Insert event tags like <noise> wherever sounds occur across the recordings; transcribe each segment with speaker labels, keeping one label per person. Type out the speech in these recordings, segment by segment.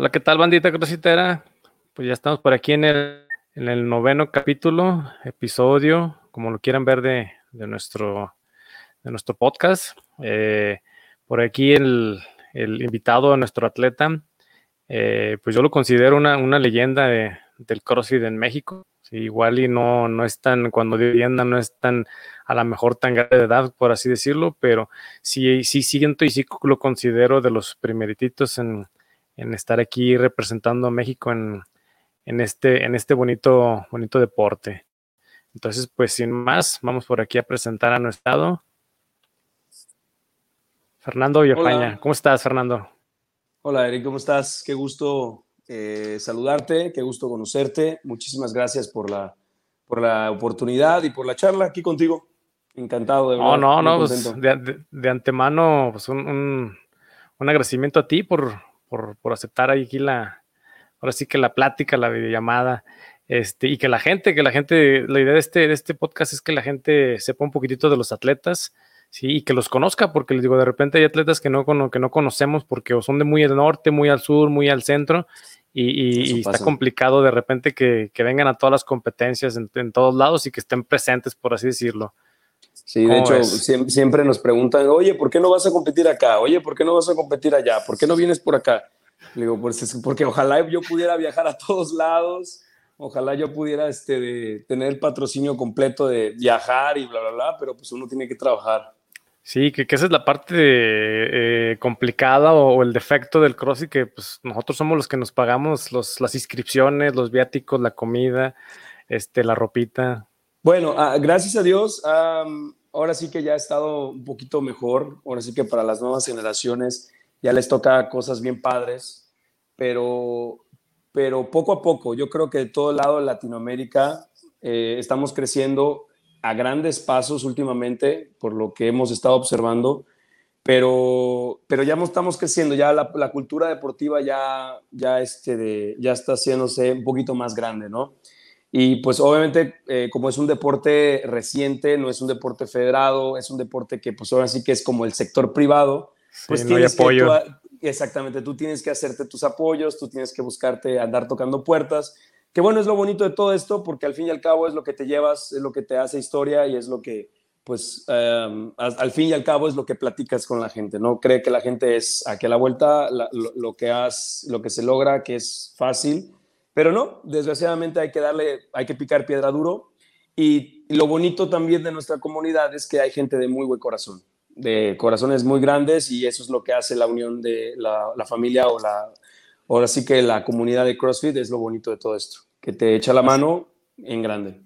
Speaker 1: Hola, ¿qué tal, bandita crositera? Pues ya estamos por aquí en el, en el noveno capítulo, episodio, como lo quieran ver, de, de nuestro, de nuestro podcast. Eh, por aquí el, el, invitado, nuestro atleta, eh, pues yo lo considero una, una leyenda de, del CrossFit en México. Igual y no, no es tan, cuando de leyenda no es tan, a lo mejor tan grande de edad, por así decirlo, pero sí, sí siento y sí lo considero de los primerititos en, en estar aquí representando a México en, en, este, en este bonito, bonito deporte. Entonces, pues sin más, vamos por aquí a presentar a nuestro estado. Fernando Villafaña. ¿Cómo estás, Fernando?
Speaker 2: Hola, Eric, ¿cómo estás? Qué gusto eh, saludarte, qué gusto conocerte. Muchísimas gracias por la, por la oportunidad y por la charla aquí contigo. Encantado de
Speaker 1: No,
Speaker 2: verdad.
Speaker 1: no,
Speaker 2: muy
Speaker 1: no, pues, de, de- de antemano, pues un, un- un agradecimiento a ti por, por, por aceptar aquí la, ahora sí que la plática, la videollamada, este, y que la gente, que la gente, la idea de este, de este podcast es que la gente sepa un poquitito de los atletas, sí, y que los conozca, porque les digo, de repente hay atletas que no, que no conocemos porque o son de muy al norte, muy al sur, muy al centro, y, y-
Speaker 2: Eso
Speaker 1: y está complicado de repente que, que vengan a todas las competencias en, en todos lados y que estén presentes, por así decirlo.
Speaker 2: Sí, de
Speaker 1: ¿Cómo
Speaker 2: hecho, siempre nos preguntan, oye, ¿por qué no vas a competir acá? Oye, ¿por qué no vas a competir allá? ¿Por qué no vienes por acá? Le digo, pues es porque ojalá yo pudiera viajar a todos lados, ojalá yo pudiera este, de- tener el patrocinio completo de viajar y bla, bla, bla, pero pues uno tiene que trabajar.
Speaker 1: Sí, que, que esa es la parte eh, complicada o, o el defecto del CrossFit, que pues nosotros somos los que nos pagamos los, las inscripciones, los viáticos, la comida, este, la ropita.
Speaker 2: Bueno, ah, gracias a Dios, ahora sí que ya ha estado un poquito mejor, ahora sí que para las nuevas generaciones ya les toca cosas bien padres, pero, pero poco a poco, yo creo que de todo lado de Latinoamérica eh, estamos creciendo a grandes pasos últimamente, por lo que hemos estado observando, pero, pero ya estamos creciendo, ya la, cultura deportiva ya, ya, este de, ya está haciéndose un poquito más grande, ¿no? Y pues obviamente, eh, como es un deporte reciente, no es un deporte federado, es un deporte que pues ahora sí que es como el sector privado, pues
Speaker 1: Sí, no hay
Speaker 2: tienes que
Speaker 1: apoyo.
Speaker 2: tú exactamente, tú tienes que hacerte tus apoyos, tú tienes que buscarte andar tocando puertas, que bueno, es lo bonito de todo esto, porque al fin y al cabo es lo que te llevas, es lo que te hace historia y es lo que, pues, um, al, fin y al cabo es lo que platicas con la gente, ¿no? Cree que la gente es a la vuelta, la- lo, lo que has, lo que se logra, que es fácil, pero no, desgraciadamente hay que darle, hay que picar piedra duro. Y, lo bonito también de nuestra comunidad es que hay gente de muy buen corazón, de corazones muy grandes y eso es lo que hace la unión de la, la familia o la, ahora sí que la comunidad de CrossFit es lo bonito de todo esto, que te echa la mano en grande.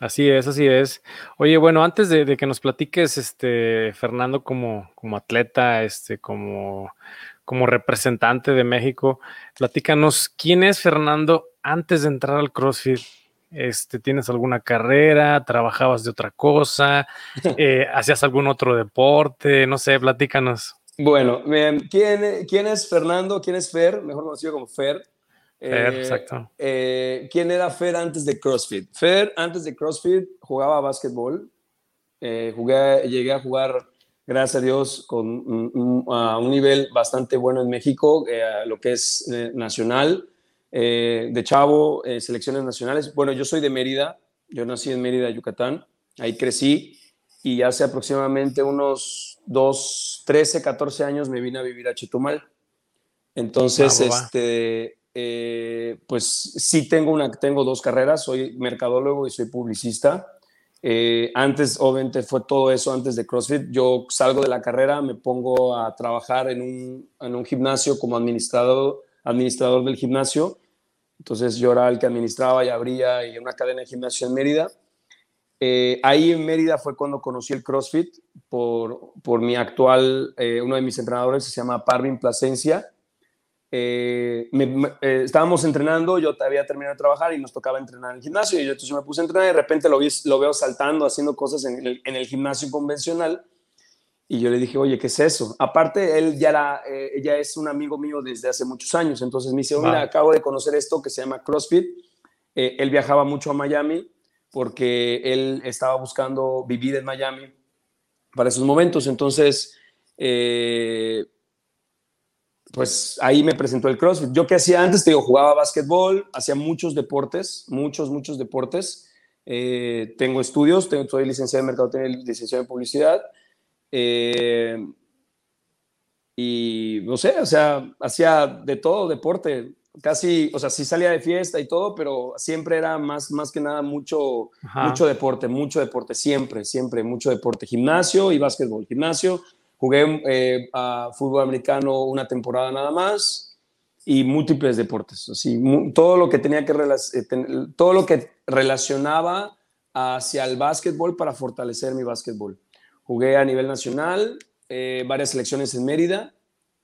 Speaker 1: Así es, así es. Oye, bueno, antes de, de que nos platiques, este, Fernando, como, como atleta, este, como, como representante de México, platícanos, ¿quién es Fernando antes de entrar al CrossFit? Este, ¿Tienes alguna carrera? ¿Trabajabas de otra cosa? <laughs> Eh, ¿Hacías algún otro deporte? No sé, platícanos.
Speaker 2: Bueno, eh, ¿quién, ¿quién es Fernando? ¿Quién es Fer? Mejor conocido como Fer.
Speaker 1: Fer,
Speaker 2: Eh,
Speaker 1: exacto.
Speaker 2: eh, ¿Quién era Fer antes de CrossFit? Fer antes de CrossFit jugaba básquetbol. Eh, jugué, llegué a jugar, gracias a Dios, con un, un- a un nivel bastante bueno en México, eh, lo que es eh, nacional, eh, de chavo, selecciones nacionales. Bueno, yo soy de Mérida, yo nací en Mérida, Yucatán, ahí crecí y hace aproximadamente unos 2, 13, 14 años me vine a vivir a Chetumal. Entonces,
Speaker 1: Ah,
Speaker 2: este, pues sí tengo, una, tengo dos carreras, soy mercadólogo y soy publicista. Eh, antes, obviamente, fue todo eso antes de CrossFit. Yo salgo de la carrera, me pongo a trabajar en un, en un gimnasio como administrador, administrador del gimnasio. Entonces yo era el que administraba y abría y una cadena de gimnasio en Mérida. Eh, ahí en Mérida fue cuando conocí el CrossFit por, por mi actual, eh, uno de mis entrenadores se llama Parvin Plasencia. Eh, me- me- eh, estábamos entrenando, yo había terminado de trabajar y nos tocaba entrenar en el gimnasio y yo, entonces yo me puse a entrenar y de repente lo, vi, lo veo saltando, haciendo cosas en el, en el gimnasio convencional y yo le dije, oye, ¿qué es eso? Aparte, él ya, era, eh, ya es un amigo mío desde hace muchos años, entonces me dice, mira, acabo de conocer esto que se llama CrossFit. Eh, él viajaba mucho a Miami porque él estaba buscando vivir en Miami para esos momentos, entonces... eh, pues ahí me presentó el CrossFit. Yo que hacía antes, te digo, jugaba básquetbol, hacía muchos deportes, muchos, muchos deportes. Eh, tengo estudios, tengo, soy licenciado en mercadotecnia licenciado en publicidad. Eh, y no sé, o sea, hacía de todo deporte. Casi, o sea, sí salía de fiesta y todo, pero siempre era más, más que nada mucho, mucho deporte, mucho deporte, siempre, siempre, mucho deporte. Gimnasio y básquetbol. Gimnasio, Jugué eh, a fútbol americano una temporada nada más y múltiples deportes. Así, todo lo que tenía que eh, todo lo que relacionaba hacia el básquetbol para fortalecer mi básquetbol. Jugué a nivel nacional, eh, varias selecciones en Mérida,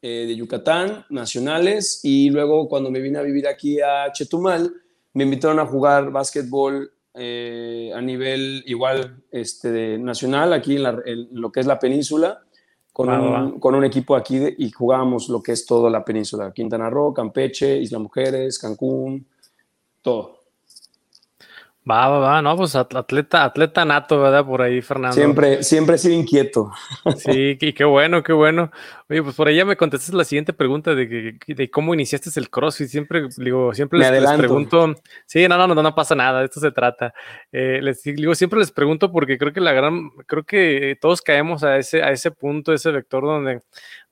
Speaker 2: de Yucatán, nacionales, y luego cuando me vine a vivir aquí a Chetumal, me invitaron a jugar básquetbol a nivel igual este, nacional, aquí en, lo que es la península, con, un, equipo aquí y jugábamos lo que es toda la península, Quintana Roo, Campeche, Isla Mujeres, Cancún, todo.
Speaker 1: Va, va, va, no, pues atleta, atleta nato, ¿verdad? Por ahí, Fernando.
Speaker 2: Siempre, siempre he sido inquieto.
Speaker 1: Sí, y qué bueno, qué bueno. Oye, pues por ahí ya me contestaste la siguiente pregunta de, de cómo iniciaste el CrossFit. Siempre, digo, siempre les, pregunto. Sí, no, no, no, no pasa nada, de esto se trata. Eh, les digo, siempre les pregunto porque creo que la gran, creo que todos caemos a ese, a ese punto, ese vector donde,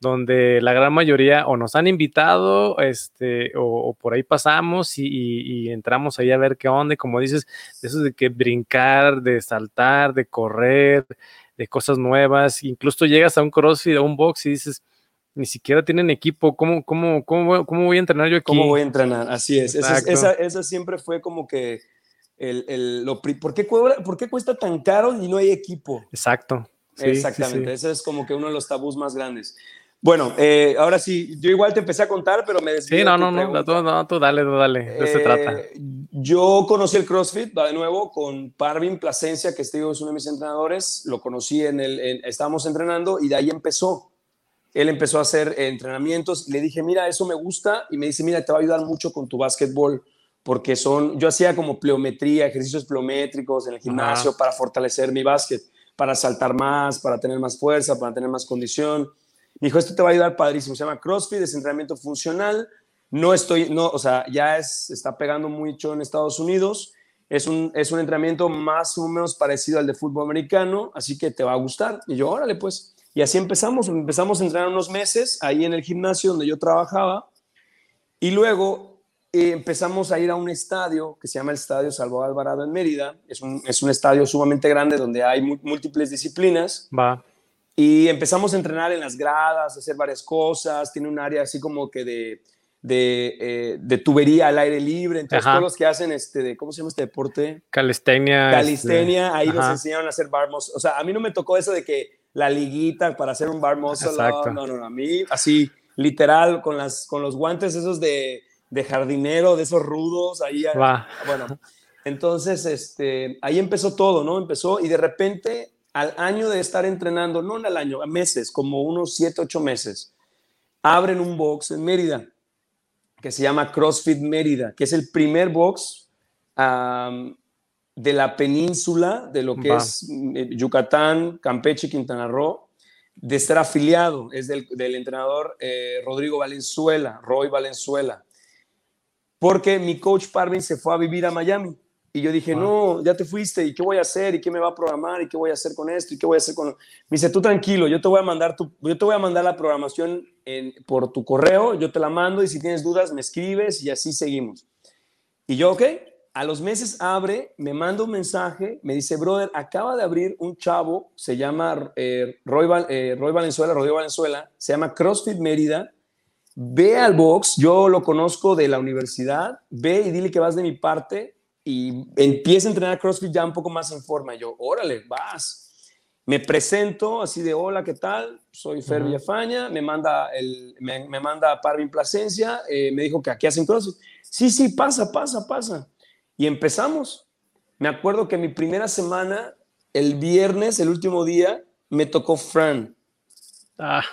Speaker 1: donde la gran mayoría o nos han invitado, este, o, por ahí pasamos y, y, entramos ahí a ver qué onda. Y como dices, eso de que brincar, de saltar, de correr de cosas nuevas, incluso llegas a un CrossFit, a un box y dices, ni siquiera tienen equipo, ¿cómo, cómo, cómo, cómo voy a entrenar yo aquí?
Speaker 2: ¿Cómo voy a entrenar? Así es, esa, esa, siempre fue como que el, el lo, ¿por, qué, ¿por qué cuesta tan caro y no hay equipo?
Speaker 1: Exacto.
Speaker 2: Exactamente, ese es como que uno de los tabús más grandes. Bueno, eh, ahora sí, yo igual te empecé a contar, pero me
Speaker 1: desvié. Sí, no, no, no, no, tú dale, tú dale, de eso se trata. Eh,
Speaker 2: yo conocí el CrossFit, va de nuevo, con Parvin Plasencia, que este es uno de mis entrenadores. Lo conocí en el, estábamos entrenando y de ahí empezó. Él empezó a hacer entrenamientos le dije, mira, eso me gusta. Y me dice, mira, te va a ayudar mucho con tu básquetbol, porque son, yo hacía como pleometría, ejercicios pleométricos en el gimnasio para fortalecer mi básquet, para saltar más, para tener más fuerza, para tener más condición. Dijo, esto te va a ayudar padrísimo. Se llama CrossFit, es entrenamiento funcional. No estoy, no, o sea, ya es, está pegando mucho en Estados Unidos. Es un, es un entrenamiento más o menos parecido al de fútbol americano, así que te va a gustar. Y yo, órale, pues. Y así empezamos. Empezamos a entrenar unos meses ahí en el gimnasio donde yo trabajaba. Y luego eh, empezamos a ir a un estadio que se llama el Estadio Salvador Alvarado en Mérida. Es un, es un estadio sumamente grande donde hay múltiples disciplinas.
Speaker 1: Va.
Speaker 2: Y empezamos a entrenar en las gradas, a hacer varias cosas. Tiene un área así como que de, de, eh, de tubería al aire libre. Entonces, todos los que hacen este, de, ¿cómo se llama este deporte?
Speaker 1: Calistenia.
Speaker 2: Calistenia, este, ahí nos enseñaron a hacer bar muscle. O sea, a mí no me tocó eso de que la liguita para hacer un bar muscle. No, no, no, a mí así, literal, con, las, con los guantes esos de, de jardinero, de esos rudos, ahí. Bueno, entonces, este, ahí empezó todo, ¿no? Empezó y de repente al año de estar entrenando, no al año, a meses, como unos 7, 8 meses, abren un box en Mérida que se llama CrossFit Mérida, que es el primer box de la península de lo que es eh, Yucatán, Campeche, Quintana Roo, de ser afiliado. Es del, entrenador eh, Rodrigo Valenzuela, Roy Valenzuela. Porque mi coach Parvin se fue a vivir a Miami. Y yo dije, no, ya te fuiste, ¿y qué voy a hacer? ¿Y qué me va a programar? ¿Y qué voy a hacer con esto? ¿Y qué voy a hacer con...? Me dice, tú tranquilo, yo te voy a mandar, tu, yo te voy a mandar la programación en, por tu correo, yo te la mando y si tienes dudas me escribes y así seguimos. Y yo, ok, a los meses abre, me manda un mensaje, me dice, brother, acaba de abrir un chavo, se llama eh, Roy, eh, Roy Valenzuela, Rodrigo Valenzuela, se llama CrossFit Mérida, ve al box, yo lo conozco de la universidad, ve y dile que vas de mi parte, y empieza a entrenar CrossFit ya un poco más en forma. Y yo, órale, vas. Me presento así de, hola, ¿qué tal? Soy Fer Villafaña, me manda, el, me, me manda Parvin Plasencia, eh, me dijo que aquí hacen CrossFit. Sí, sí, pasa, pasa, pasa. Y empezamos. Me acuerdo que mi primera semana, el viernes, el último día, me tocó Fran.
Speaker 1: Ah,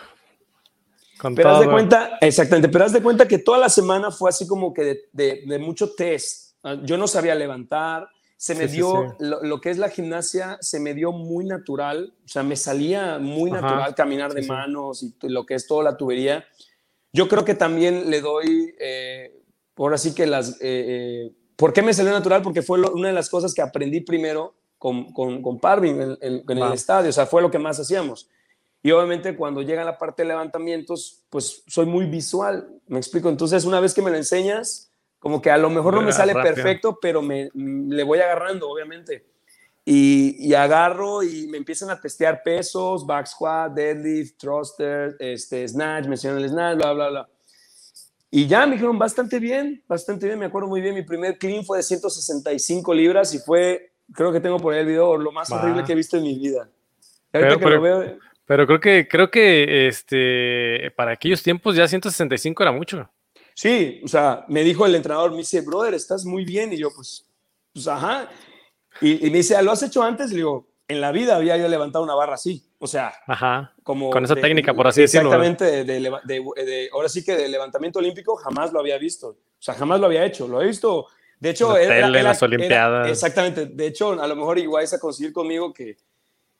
Speaker 2: con pero haz de cuenta, exactamente, pero haz de cuenta que toda la semana fue así como que de, de, de mucho test yo no sabía levantar, se me dio, Lo, que es la gimnasia, se me dio muy natural, o sea, me salía muy natural caminar de manos y lo que es toda la tubería. yo creo que también le doy, eh, ahora sí que las... Eh, ¿Por qué me salió natural? Porque fue una de las cosas que aprendí primero con, con, con Parvin en, el estadio, o sea, fue lo que más hacíamos. Y obviamente cuando llega la parte de levantamientos, pues soy muy visual, me explico. Entonces, una vez que me lo enseñas, como que a lo mejor no me sale perfecto, pero me, le voy agarrando, obviamente. Y, y, agarro y me empiezan a testear pesos, back squat, deadlift, thruster, este, snatch, mencionan el snatch, bla, bla, bla. Y ya me dijeron bastante bien, bastante bien, me acuerdo muy bien. Mi primer clean fue de 165 libras y fue, creo que tengo por ahí el video, lo más horrible que he visto en mi vida.
Speaker 1: Pero, pero, creo que, creo que este, para aquellos tiempos ya 165 era mucho.
Speaker 2: Sí, o sea, me dijo el entrenador, me dice, brother, estás muy bien. Y yo, pues, pues ajá. Y, me dice, ¿lo has hecho antes? Y le digo, en la vida había yo levantado una barra así. O sea,
Speaker 1: Ajá, como con esa técnica, por así decirlo.
Speaker 2: Exactamente, de, ahora sí que de levantamiento olímpico jamás lo había visto. O sea, jamás lo había hecho. Lo he visto. De hecho,
Speaker 1: era, en las Olimpiadas.
Speaker 2: exactamente. De hecho, a lo mejor igual a conseguir conmigo que,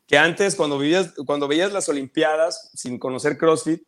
Speaker 2: que antes, cuando, vivías, cuando veías las Olimpiadas sin conocer CrossFit,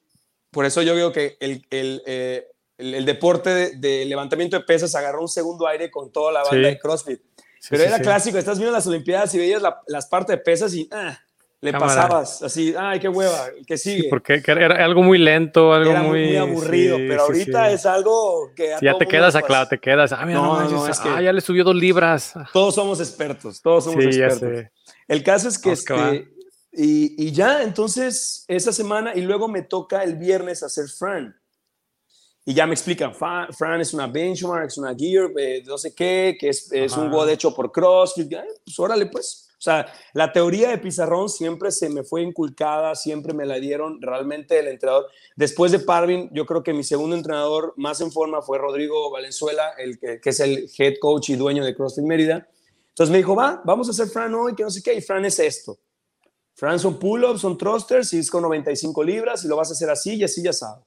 Speaker 2: por eso yo veo que el, el, eh, el, deporte de, levantamiento de pesas agarró un segundo aire con toda la banda de CrossFit. Pero era clásico, estás viendo las Olimpiadas y veías las partes de pesas y ah, le pasabas así, ay, qué hueva, que sigue.
Speaker 1: porque era algo muy lento, algo
Speaker 2: era
Speaker 1: muy,
Speaker 2: aburrido, pero ahorita es algo que...
Speaker 1: ya te quedas acá, te quedas, ah, mira, no, no, es que ah, ya le subió dos libras.
Speaker 2: Todos somos expertos, todos somos expertos. El caso es que, este, y, y, ya, entonces, esa semana, y luego me toca el viernes hacer Fran. Y ya me explican, Fran es una benchmark, es una gear, eh, no sé qué, que es, es un WOD hecho por CrossFit. Pues órale, pues. O sea, la teoría de pizarrón siempre se me fue inculcada, siempre me la dieron realmente el entrenador. Después de Parvin, yo creo que mi segundo entrenador más en forma fue Rodrigo Valenzuela, el que, que es el head coach y dueño de CrossFit Mérida. Entonces me dijo, va, vamos a hacer Fran hoy, que no sé qué, y Fran es esto. Fran son pull-ups, son thrusters, y es con 95 libras, y lo vas a hacer así y así ya sabes.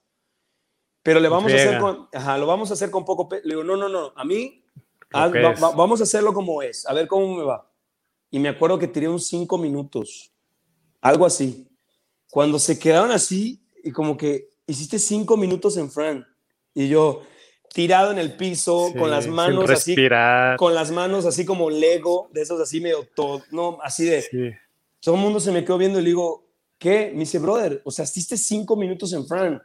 Speaker 2: Pero le vamos a hacer con, ajá, lo vamos a hacer con poco Le digo, no, no, no, a mí vamos a hacerlo como es, a ver cómo me va. Y me acuerdo que tiré un cinco minutos, algo así. Cuando se quedaron así, y como que hiciste cinco minutos en Fran. Y yo, tirado en el piso, con las manos así, con las manos así como Lego, de esos así medio todo, no, así de. Todo el mundo se me quedó viendo y le digo, ¿qué? Me dice, brother, o sea, hiciste cinco minutos en Fran.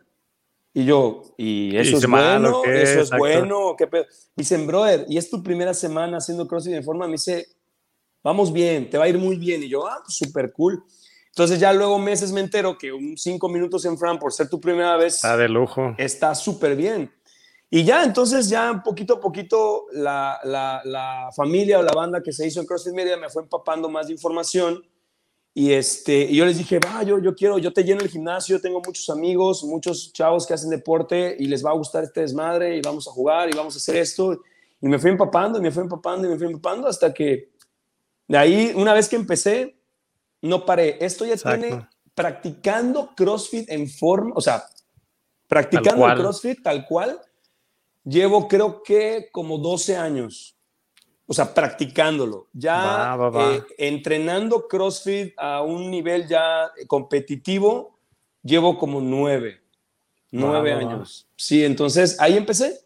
Speaker 2: Y yo, ¿y eso es bueno? ¿Eso es bueno? ¿Qué pedo? Dicen, brother, ¿y es tu primera semana haciendo CrossFit de forma? Me dice, vamos bien, te va a ir muy bien. Y yo, ah, pues súper cool. Entonces ya luego meses me entero que un cinco minutos en Fran por ser tu primera vez.
Speaker 1: Está de lujo.
Speaker 2: Está súper bien. Y ya entonces ya poquito a poquito la, la, la, familia o la banda que se hizo en CrossFit Media me fue empapando más de información y, este, y yo les dije, va, yo, yo quiero, yo te lleno el gimnasio, tengo muchos amigos, muchos chavos que hacen deporte y les va a gustar este desmadre y vamos a jugar y vamos a hacer esto. Y me fui empapando y me fui empapando y me fui empapando hasta que de ahí, una vez que empecé, no paré. Esto ya tiene practicando CrossFit en forma, o sea, practicando CrossFit tal cual, llevo creo que como 12 años o sea, practicándolo, ya eh, entrenando CrossFit a un nivel ya competitivo, llevo como nueve, nueve años. Sí, entonces ahí empecé.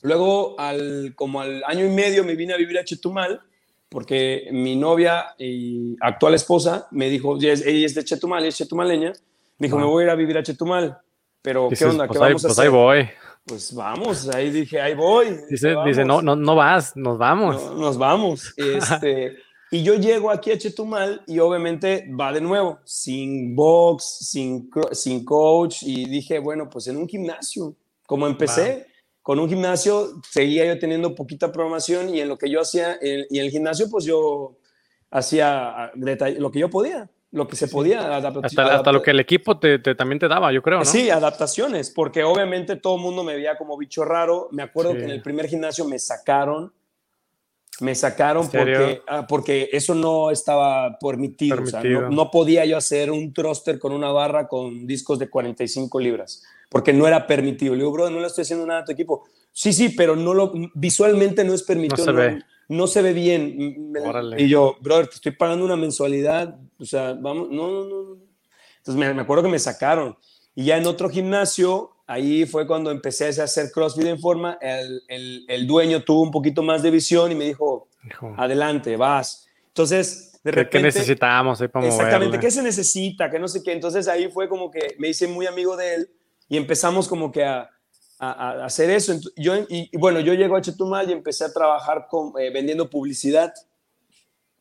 Speaker 2: Luego, al, como al año y medio, me vine a vivir a Chetumal, porque mi novia y actual esposa me dijo, ella es de Chetumal, ella es chetumaleña, me dijo, me voy a ir a vivir a Chetumal, pero ¿qué onda?
Speaker 1: ¿Qué
Speaker 2: pues vamos
Speaker 1: a pues hacer? Ahí voy
Speaker 2: pues vamos, ahí dije, ahí voy.
Speaker 1: Dice, dice no, no, no vas, nos vamos.
Speaker 2: nos vamos. <laughs> Este, y yo llego aquí a Chetumal y obviamente va de nuevo, sin box, sin, sin coach, y dije, bueno, pues en un gimnasio, como empecé, con un gimnasio, seguía yo teniendo poquita programación y en lo que yo hacía, y en el gimnasio, pues yo hacía lo que yo podía lo que se podía
Speaker 1: hasta, hasta, lo que el equipo te, también te daba, yo creo, ¿no?
Speaker 2: Sí, adaptaciones, porque obviamente todo el mundo me veía como bicho raro. Me acuerdo que en el primer gimnasio me sacaron, me sacaron porque, ah, porque eso no estaba permitido. O sea, no, podía yo hacer un thruster con una barra con discos de 45 libras, porque no era permitido. Le digo, bro, no le estoy haciendo nada a tu equipo. Sí, sí, pero no lo, visualmente no es permitido. No se ve no se ve bien. Y yo, brother, te estoy pagando una mensualidad, o sea, vamos, no, no, no. Entonces me, acuerdo que me sacaron. Y ya en otro gimnasio, ahí fue cuando empecé a hacer CrossFit en forma. El, el, el dueño tuvo un poquito más de visión y me dijo, adelante, vas. Entonces, de repente...
Speaker 1: ¿Qué necesitábamos ahí para
Speaker 2: Exactamente, ¿qué se necesita? Que no sé qué. Entonces ahí fue como que me hice muy amigo de él y empezamos como que a, a, hacer eso. Yo, y, bueno, yo llego a Chetumal y empecé a trabajar con, eh, vendiendo publicidad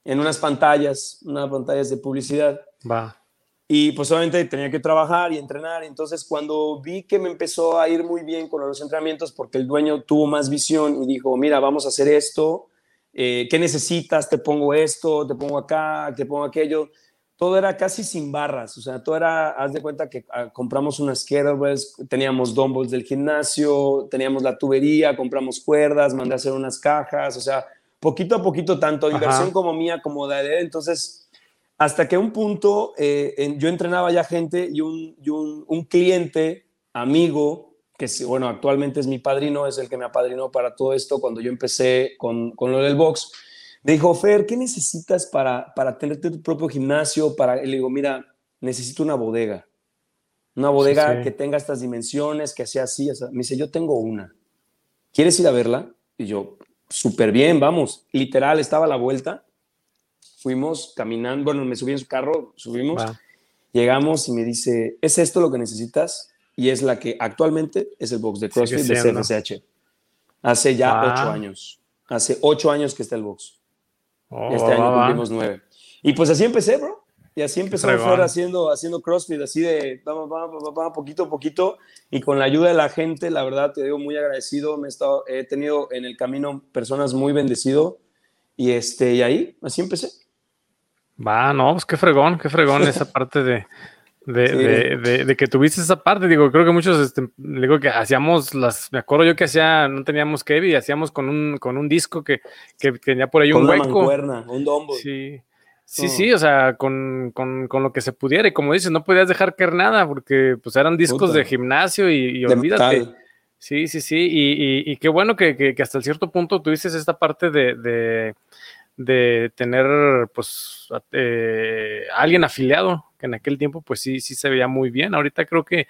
Speaker 2: en unas pantallas, unas pantallas de publicidad.
Speaker 1: Va.
Speaker 2: Y pues obviamente tenía que trabajar y entrenar. Entonces cuando vi que me empezó a ir muy bien con los entrenamientos, porque el dueño tuvo más visión y dijo, mira, vamos a hacer esto, eh, ¿qué necesitas? Te pongo esto, te pongo acá, te pongo aquello. Todo era casi sin barras, o sea, todo era, haz de cuenta que ah, compramos unas kettlebells, teníamos dumbbells del gimnasio, teníamos la tubería, compramos cuerdas, mandé a hacer unas cajas, o sea, poquito a poquito, tanto inversión como mía como de él. Entonces, hasta que un punto eh, yo entrenaba ya gente y, un, un, cliente, amigo, que bueno, actualmente es mi padrino, es el que me apadrinó para todo esto cuando yo empecé con, con lo del box, me dijo, Fer, ¿qué necesitas para, para tener tu propio gimnasio? Para... Y le digo, mira, necesito una bodega. Una bodega que tenga estas dimensiones, que sea así. Me dice, yo tengo una. ¿Quieres ir a verla? Y yo, súper bien, vamos. Literal, estaba a la vuelta. Fuimos caminando, bueno, me subí en su carro, subimos. Llegamos y me dice, ¿es esto lo que necesitas? Y es la que actualmente es el box de CrossFit de CFSH. Hace ya ocho años. Hace ocho años que está el box. Oh, este año cumplimos nueve. Y pues así empecé, bro. Y así empezó fuera haciendo, haciendo CrossFit, así de vamos, vamos, vamos, poquito a poquito. Y con la ayuda de la gente, la verdad, te digo muy agradecido. Me he, estado, he tenido en el camino personas muy bendecido. Y, este, y ahí, así empecé.
Speaker 1: Va, no, pues qué fregón, qué fregón esa <laughs> parte de, de, de, de, que tuviste esa parte. Digo, creo que muchos, este, digo que hacíamos las, me acuerdo yo que hacía, no teníamos Kevin, hacíamos con un, con un disco que, que tenía por ahí un hueco.
Speaker 2: un dombo.
Speaker 1: Sí. Sí, sí, o sea, con, con, con, lo que se pudiera. Y como dices, no podías dejar caer nada porque pues eran discos de gimnasio y, olvídate. Sí, sí, sí. Y, y, qué bueno que, que, hasta cierto punto tuviste esta parte de, de, de tener pues eh, alguien afiliado, que en aquel tiempo pues sí, sí se veía muy bien. Ahorita creo que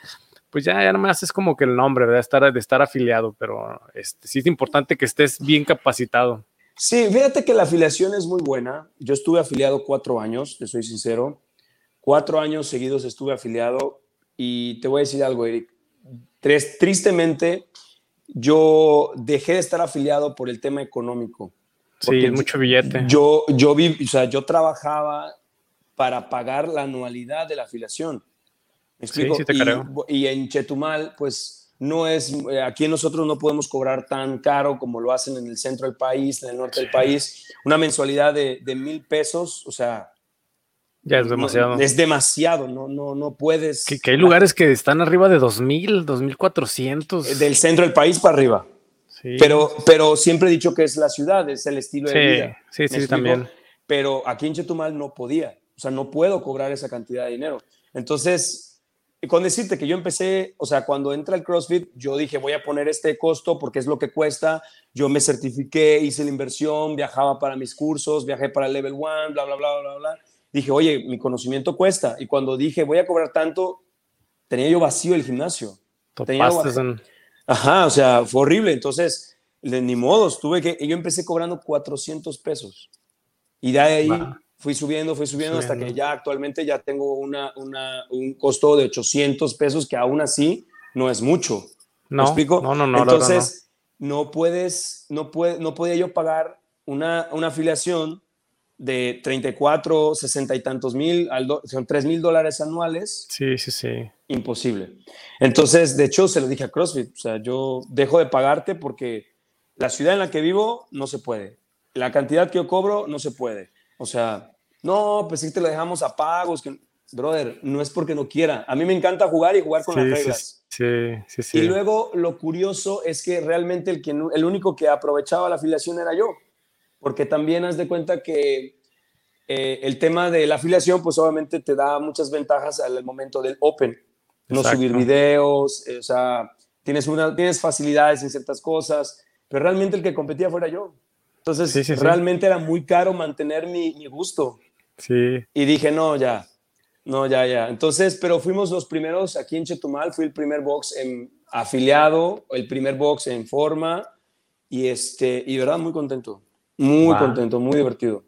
Speaker 1: pues ya, ya nada más es como que el nombre, ¿verdad? Estar, de estar afiliado, pero este, sí es importante que estés bien capacitado.
Speaker 2: Sí, fíjate que la afiliación es muy buena. Yo estuve afiliado cuatro años, te soy sincero. Cuatro años seguidos estuve afiliado y te voy a decir algo, Eric. tristemente, yo dejé de estar afiliado por el tema económico.
Speaker 1: Sí, mucho billete.
Speaker 2: Yo, yo, vi, o sea, yo trabajaba para pagar la anualidad de la afiliación.
Speaker 1: ¿Me explico? Sí, sí te
Speaker 2: y,
Speaker 1: creo.
Speaker 2: y en Chetumal, pues no es, eh, aquí nosotros no podemos cobrar tan caro como lo hacen en el centro del país, en el norte del país, una mensualidad de, mil pesos, o sea...
Speaker 1: Ya es demasiado.
Speaker 2: es demasiado, no, no, no puedes...
Speaker 1: Que, hay lugares que están arriba de 2.000, 2.400.
Speaker 2: Eh, del centro del país para arriba. Sí. Pero, pero siempre he dicho que es la ciudad, es el estilo de vida.
Speaker 1: Sí, sí, también.
Speaker 2: Pero aquí en Chetumal no podía, o sea, no puedo cobrar esa cantidad de dinero. Entonces, con decirte que yo empecé, o sea, cuando entra el CrossFit, yo dije, voy a poner este costo porque es lo que cuesta. Yo me certifiqué, hice la inversión, viajaba para mis cursos, viajé para el Level 1, bla, bla, bla, bla, bla. Dije, oye, mi conocimiento cuesta. Y cuando dije, voy a cobrar tanto, tenía yo vacío el gimnasio. Tenía Ajá, o sea, fue horrible. Entonces, ni modos, tuve que, yo empecé cobrando 400 pesos. Y de ahí fui subiendo, fui subiendo, hasta que ya actualmente ya tengo una, un costo de 800 pesos, que aún así no es mucho.
Speaker 1: No,
Speaker 2: ¿Me explico?
Speaker 1: No, no, no.
Speaker 2: Entonces, no. puedes, no, puede, no podía yo pagar una, una afiliación de 34, 60 y tantos mil, son 3 mil dólares anuales.
Speaker 1: Sí, sí, sí.
Speaker 2: Imposible. Entonces, de hecho, se lo dije a CrossFit, o sea, yo dejo de pagarte porque la ciudad en la que vivo no se puede. La cantidad que yo cobro no se puede. O sea, no, pues sí te lo dejamos a pagos. Que... Brother, no es porque no quiera. A mí me encanta jugar y jugar con las reglas.
Speaker 1: Sí, sí, sí.
Speaker 2: Y luego lo curioso es que realmente el, que, el único que aprovechaba la afiliación era yo. Porque también haz de cuenta que eh, el tema de la afiliación, pues obviamente te da muchas ventajas al momento del Open. No subir videos, eh, o sea, tienes, una, tienes facilidades en ciertas cosas, pero realmente el que competía fuera yo. Entonces, realmente era muy caro mantener mi, mi, gusto.
Speaker 1: Sí.
Speaker 2: Y dije, no, ya, No, ya, ya. Entonces, pero fuimos los primeros aquí en Chetumal, fui el primer box en afiliado, el primer box en forma y este, y verdad, muy contento, muy contento, muy divertido.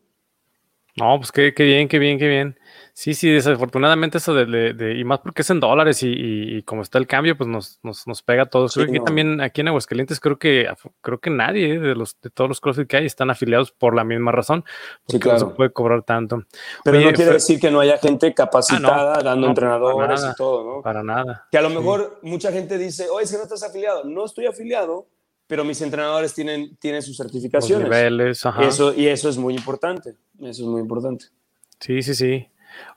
Speaker 1: No, pues qué, qué, bien, qué bien, qué bien. Sí, sí, desafortunadamente eso de, y más porque es en dólares y, como está el cambio, pues nos, nos, nos pega a todos. creo que también aquí en Aguascalientes creo que creo que nadie eh, de los de todos los CrossFit que hay están afiliados por la misma razón, porque claro. no se puede cobrar tanto.
Speaker 2: Pero no quiere decir que no haya gente ah, capacitada dando entrenadores y todo, ¿no?
Speaker 1: Para nada.
Speaker 2: Que a lo mejor mucha gente dice, oye, es que no estás afiliado. No estoy afiliado, pero mis entrenadores tienen, tienen sus certificaciones.
Speaker 1: niveles,
Speaker 2: ajá. Eso, y eso es muy importante. Eso es muy importante.
Speaker 1: Sí, sí, sí.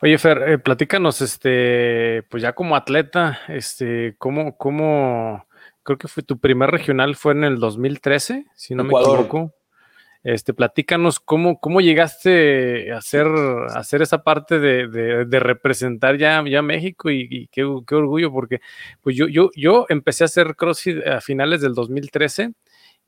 Speaker 1: Oye, Fer, eh, platícanos, este, pues ya como atleta, este, ¿cómo, cómo, creo que fue tu primer regional fue en el 2013, si no me equivoco? Este, platícanos cómo, cómo llegaste a hacer, a hacer esa parte de, de, representar ya, ya México y, qué, qué, orgullo, porque pues yo, yo, yo empecé a hacer CrossFit a finales del 2013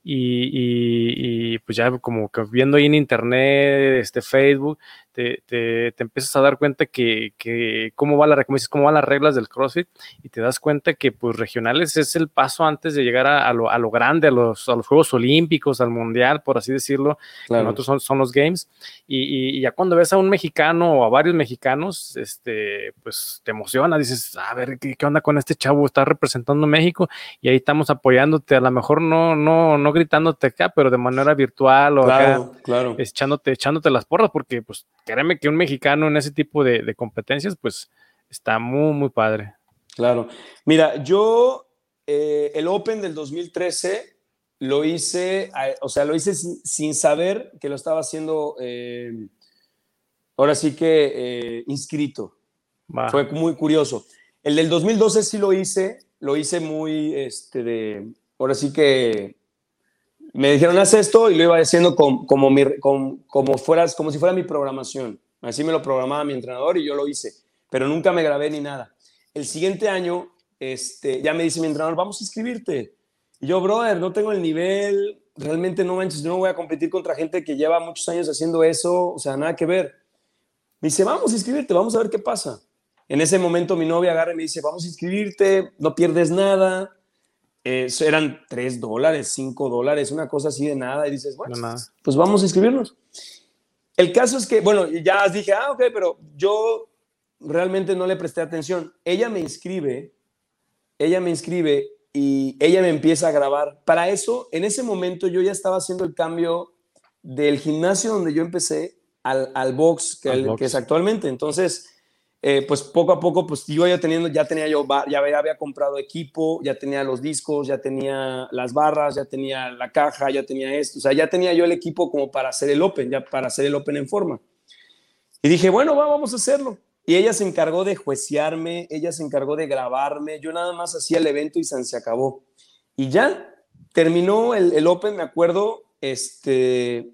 Speaker 1: y, y, pues ya como que viendo ahí en internet, este Facebook, te, te, te empiezas a dar cuenta que, que cómo va la, cómo van las reglas del CrossFit y te das cuenta que pues regionales es el paso antes de llegar a, lo, a lo, grande, a los, a los, Juegos Olímpicos, al Mundial, por así decirlo, claro. nosotros son, son, los Games, y, y, ya cuando ves a un mexicano o a varios mexicanos, este, pues te emociona, dices, a ver, ¿qué, qué onda con este chavo? Está representando México y ahí estamos apoyándote, a lo mejor no, no, no gritándote acá, pero de manera virtual o
Speaker 2: claro,
Speaker 1: acá,
Speaker 2: claro.
Speaker 1: echándote, echándote las porras, porque pues créeme que un mexicano en ese tipo de, de, competencias, pues está muy, muy padre.
Speaker 2: Claro. Mira, yo eh, el Open del 2013 lo hice, o sea, lo hice sin, sin saber que lo estaba haciendo, eh, ahora sí que eh, inscrito. Fue muy curioso. El del 2012 sí lo hice, lo hice muy, este, de, ahora sí que me dijeron, haz esto, y lo iba haciendo como, como, como, fueras, como si fuera mi programación. Así me lo programaba mi entrenador y yo lo hice, pero nunca me grabé ni nada. El siguiente año, este, ya me dice mi entrenador, vamos a inscribirte. Y yo, brother, no tengo el nivel, realmente no manches, no voy a competir contra gente que lleva muchos años haciendo eso, o sea, nada que ver. Me dice, vamos a inscribirte, vamos a ver qué pasa. En ese momento mi novia agarra y me dice, vamos a inscribirte, no pierdes nada eh, eran 3 dólares, 5 dólares, una cosa así de nada, y dices, bueno, no, pues vamos a inscribirnos. El caso es que, bueno, ya dije, ah, ok, pero yo realmente no le presté atención. Ella me inscribe, ella me inscribe y ella me empieza a grabar. Para eso, en ese momento yo ya estaba haciendo el cambio del gimnasio donde yo empecé al, al box, que, al el, box. que es actualmente. Entonces, eh, pues poco a poco, pues yo ya teniendo, ya tenía yo, ya había, comprado equipo, ya tenía los discos, ya tenía las barras, ya tenía la caja, ya tenía esto, o sea, ya tenía yo el equipo como para hacer el Open, ya para hacer el Open en forma. Y dije, bueno, va, vamos a hacerlo. Y ella se encargó de juecearme, ella se encargó de grabarme, yo nada más hacía el evento y se acabó. Y ya terminó el, el Open, me acuerdo, este,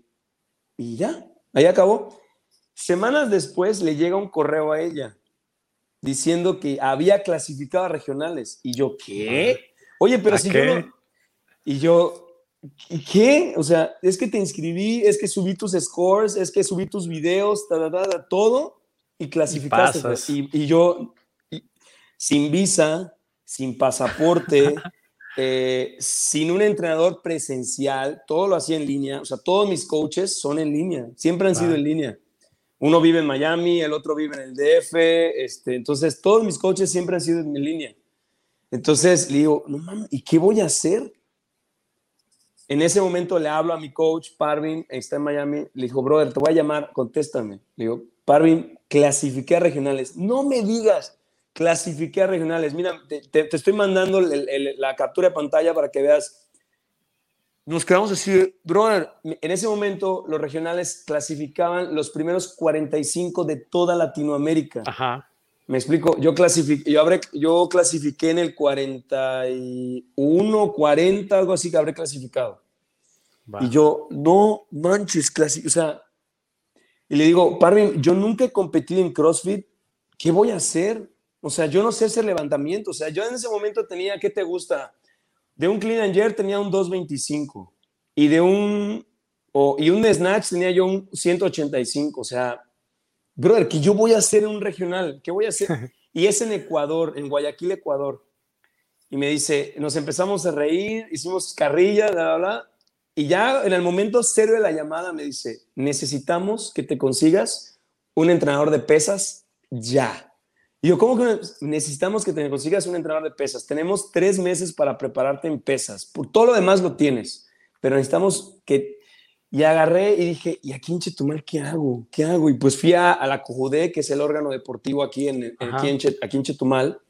Speaker 2: y ya, ahí acabó. Semanas después le llega un correo a ella diciendo que había clasificado a regionales. Y yo, ¿qué? Oye, pero si qué? yo no... Y yo, ¿qué? O sea, es que te inscribí, es que subí tus scores, es que subí tus videos, ta, ta, ta, todo, y clasificaste. Y, y, yo, y, sin visa, sin pasaporte, <laughs> eh, sin un entrenador presencial, todo lo hacía en línea. O sea, todos mis coaches son en línea, siempre han sido en línea uno vive en Miami, el otro vive en el DF, este, entonces todos mis coaches siempre han sido en mi línea. Entonces le digo, no mames, ¿y qué voy a hacer? En ese momento le hablo a mi coach, Parvin, está en Miami, le dijo, brother, te voy a llamar, contéstame. Le digo, Parvin, clasifiqué a regionales. No me digas, clasifiqué a regionales. Mira, te, estoy mandando la captura de pantalla para que veas nos quedamos así, brother, en ese momento los regionales clasificaban los primeros 45 de toda Latinoamérica.
Speaker 1: Ajá.
Speaker 2: Me explico, yo clasifiqué, yo, habré, yo clasifiqué en el 41, 40, algo así que habré clasificado. Y yo, no manches, clasi o sea, y le digo, Parvin, yo nunca he competido en CrossFit, ¿qué voy a hacer? O sea, yo no sé hacer levantamiento, o sea, yo en ese momento tenía, ¿qué te gusta? De un clean and jerk tenía un 225 y de un o, y un snatch tenía yo un 185, o sea, brother, que yo voy a hacer un regional, ¿qué voy a hacer? <laughs> Y es en Ecuador, en Guayaquil, Ecuador. Y me dice, nos empezamos a reír, hicimos carrilla, bla, bla, bla. Y ya en el momento cero de la llamada me dice, necesitamos que te consigas un entrenador de pesas ya. Y yo, ¿cómo que necesitamos que te consigas un entrenador de pesas? Tenemos tres meses para prepararte en pesas. Por todo lo demás lo tienes, pero necesitamos que... Y agarré y dije, ¿y aquí en Chetumal qué hago? ¿Qué hago? Y pues fui a, la COJUDE, que es el órgano deportivo aquí en, aquí en, Chetumal,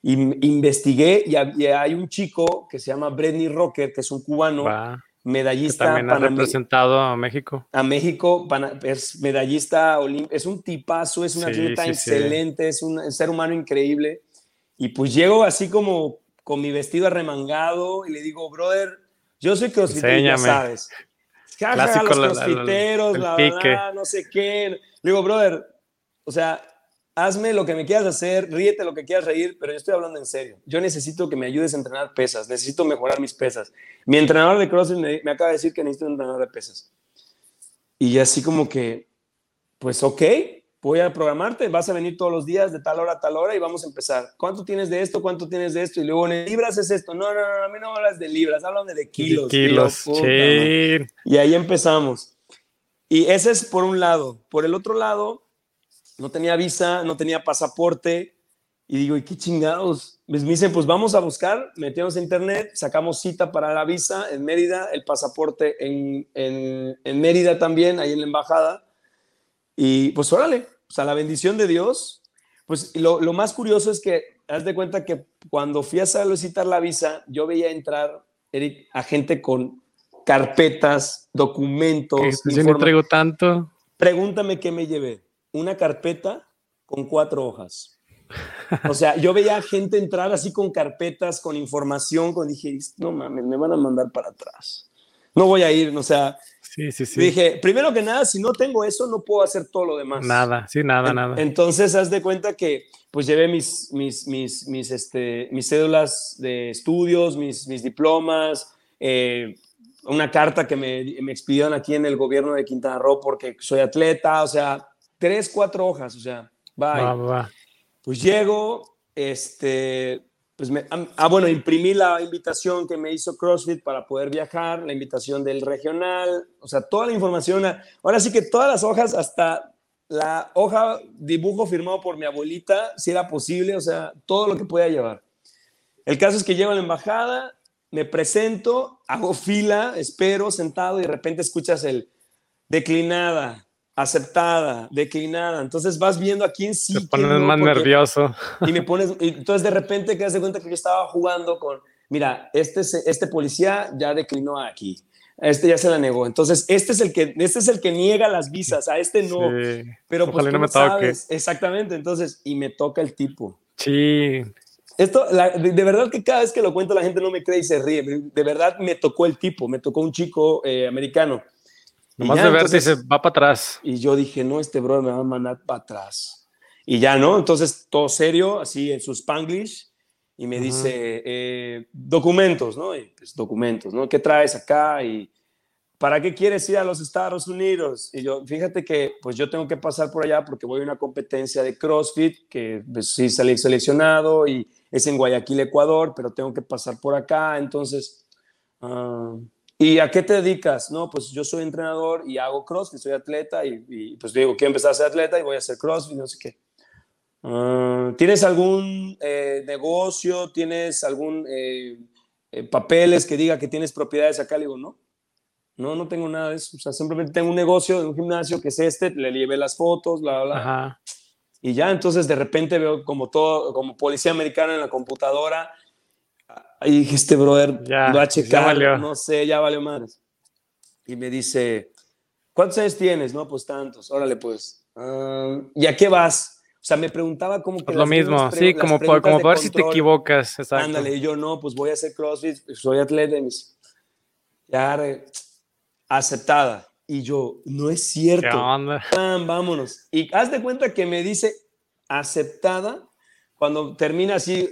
Speaker 2: y investigué y, hay un chico que se llama Brenny Rocker, que es un cubano, medallista.
Speaker 1: también ha representado a México.
Speaker 2: A México, es medallista, es un tipazo, es un atleta excelente, es un ser humano increíble. Y pues llego así como con mi vestido arremangado y le digo, brother, yo soy crossfitero, ya sabes. <laughs> Clásico, los crossfiteros, la, la, no sé qué. Le digo, brother, o sea, hazme lo que me quieras hacer, ríete lo que quieras reír, pero yo estoy hablando en serio. Yo necesito que me ayudes a entrenar pesas, necesito mejorar mis pesas. Mi entrenador de CrossFit me, acaba de decir que necesito un entrenador de pesas. Y así como que, pues ok, voy a programarte, vas a venir todos los días de tal hora a tal hora y vamos a empezar. ¿Cuánto tienes de esto? ¿Cuánto tienes de esto? Y luego en libras es esto. No, no, no, a mí no hablas de libras, háblame de kilos.
Speaker 1: De kilos,
Speaker 2: y ahí empezamos. Y ese es por un lado. Por el otro lado, no tenía visa, no tenía pasaporte. Y digo, ¿y qué chingados? Pues me dicen, pues vamos a buscar, metimos a internet, sacamos cita para la visa en Mérida, el pasaporte en, en, Mérida también, ahí en la embajada. Y pues órale, o sea, la bendición de Dios. Pues lo, lo más curioso es que, haz de cuenta que cuando fui a solicitar la visa, yo veía entrar, Eric, a gente con carpetas, documentos.
Speaker 1: Yo no traigo tanto.
Speaker 2: Pregúntame qué me llevé una carpeta con cuatro hojas. O sea, yo veía gente entrar así con carpetas, con información, con dije, no mames, me van a mandar para atrás. No voy a ir, o sea,
Speaker 1: sí, sí, sí.
Speaker 2: dije, primero que nada, si no tengo eso, no puedo hacer todo lo demás.
Speaker 1: Nada, sí, nada, nada.
Speaker 2: Entonces, haz de cuenta que pues llevé mis, mis, mis, mis, este, mis cédulas de estudios, mis, mis diplomas, eh, una carta que me, me expidieron aquí en el gobierno de Quintana Roo porque soy atleta, o sea, tres, cuatro hojas, o sea, bye. Pues llego, este, pues me, ah, bueno, imprimí la invitación que me hizo CrossFit para poder viajar, la invitación del regional, o sea, toda la información. Ahora sí que todas las hojas, hasta la hoja dibujo firmado por mi abuelita, si era posible, o sea, todo lo que pueda llevar. El caso es que llego a la embajada, me presento, hago fila, espero sentado y de repente escuchas el declinada, aceptada, declinada. Entonces vas viendo a quién sí.
Speaker 1: Te pones más nervioso.
Speaker 2: Y me pones, y entonces de repente que das cuenta que yo estaba jugando con, mira, este, este policía ya declinó aquí, este ya se la negó. Entonces este es el que, este es el que niega las visas, a este no. Pero pues no me sabes, exactamente. Entonces y me toca el tipo.
Speaker 1: Sí.
Speaker 2: Esto, de, verdad que cada vez que lo cuento la gente no me cree y se ríe. De verdad me tocó el tipo, me tocó un chico eh, americano
Speaker 1: Nomás de verte se va para atrás.
Speaker 2: Y yo dije, no, este brother me va a mandar para atrás. Y ya, ¿no? Entonces, todo serio, así en su spanglish, y me dice, eh, documentos, ¿no? Y, pues, documentos, ¿no? ¿Qué traes acá? Y, ¿para qué quieres ir a los Estados Unidos? Y yo, fíjate que, pues yo tengo que pasar por allá porque voy a una competencia de CrossFit, que pues, sí salí seleccionado y es en Guayaquil, Ecuador, pero tengo que pasar por acá, entonces... Ah, ¿Y a qué te dedicas? No, pues yo soy entrenador y hago CrossFit, soy atleta y, pues digo, quiero empezar a ser atleta y voy a hacer CrossFit, no sé qué. Ah, ¿Tienes algún eh, negocio? ¿Tienes algún eh, eh, papeles que diga que tienes propiedades acá? Le digo, no, no, no tengo nada de eso. O sea, simplemente tengo un negocio de un gimnasio que es este, le llevé las fotos, bla, bla, bla. Y ya, entonces de repente veo como todo, como policía americana en la computadora, Ahí dije, este brother ya, va a checar, no sé, ya valió más. Y me dice, ¿cuántos años tienes? No, pues tantos, órale pues. Ah, ¿Y a qué vas? O sea, me preguntaba como que...
Speaker 1: Pues lo mismo, sí, como, por, como ver si te equivocas, exacto.
Speaker 2: Ándale, y yo no, pues voy a hacer CrossFit, soy atleta, y me dice, ya, aceptada. Y yo, no es cierto. ¿Qué
Speaker 1: onda?
Speaker 2: vámonos. Y haz de cuenta que me dice aceptada cuando termina así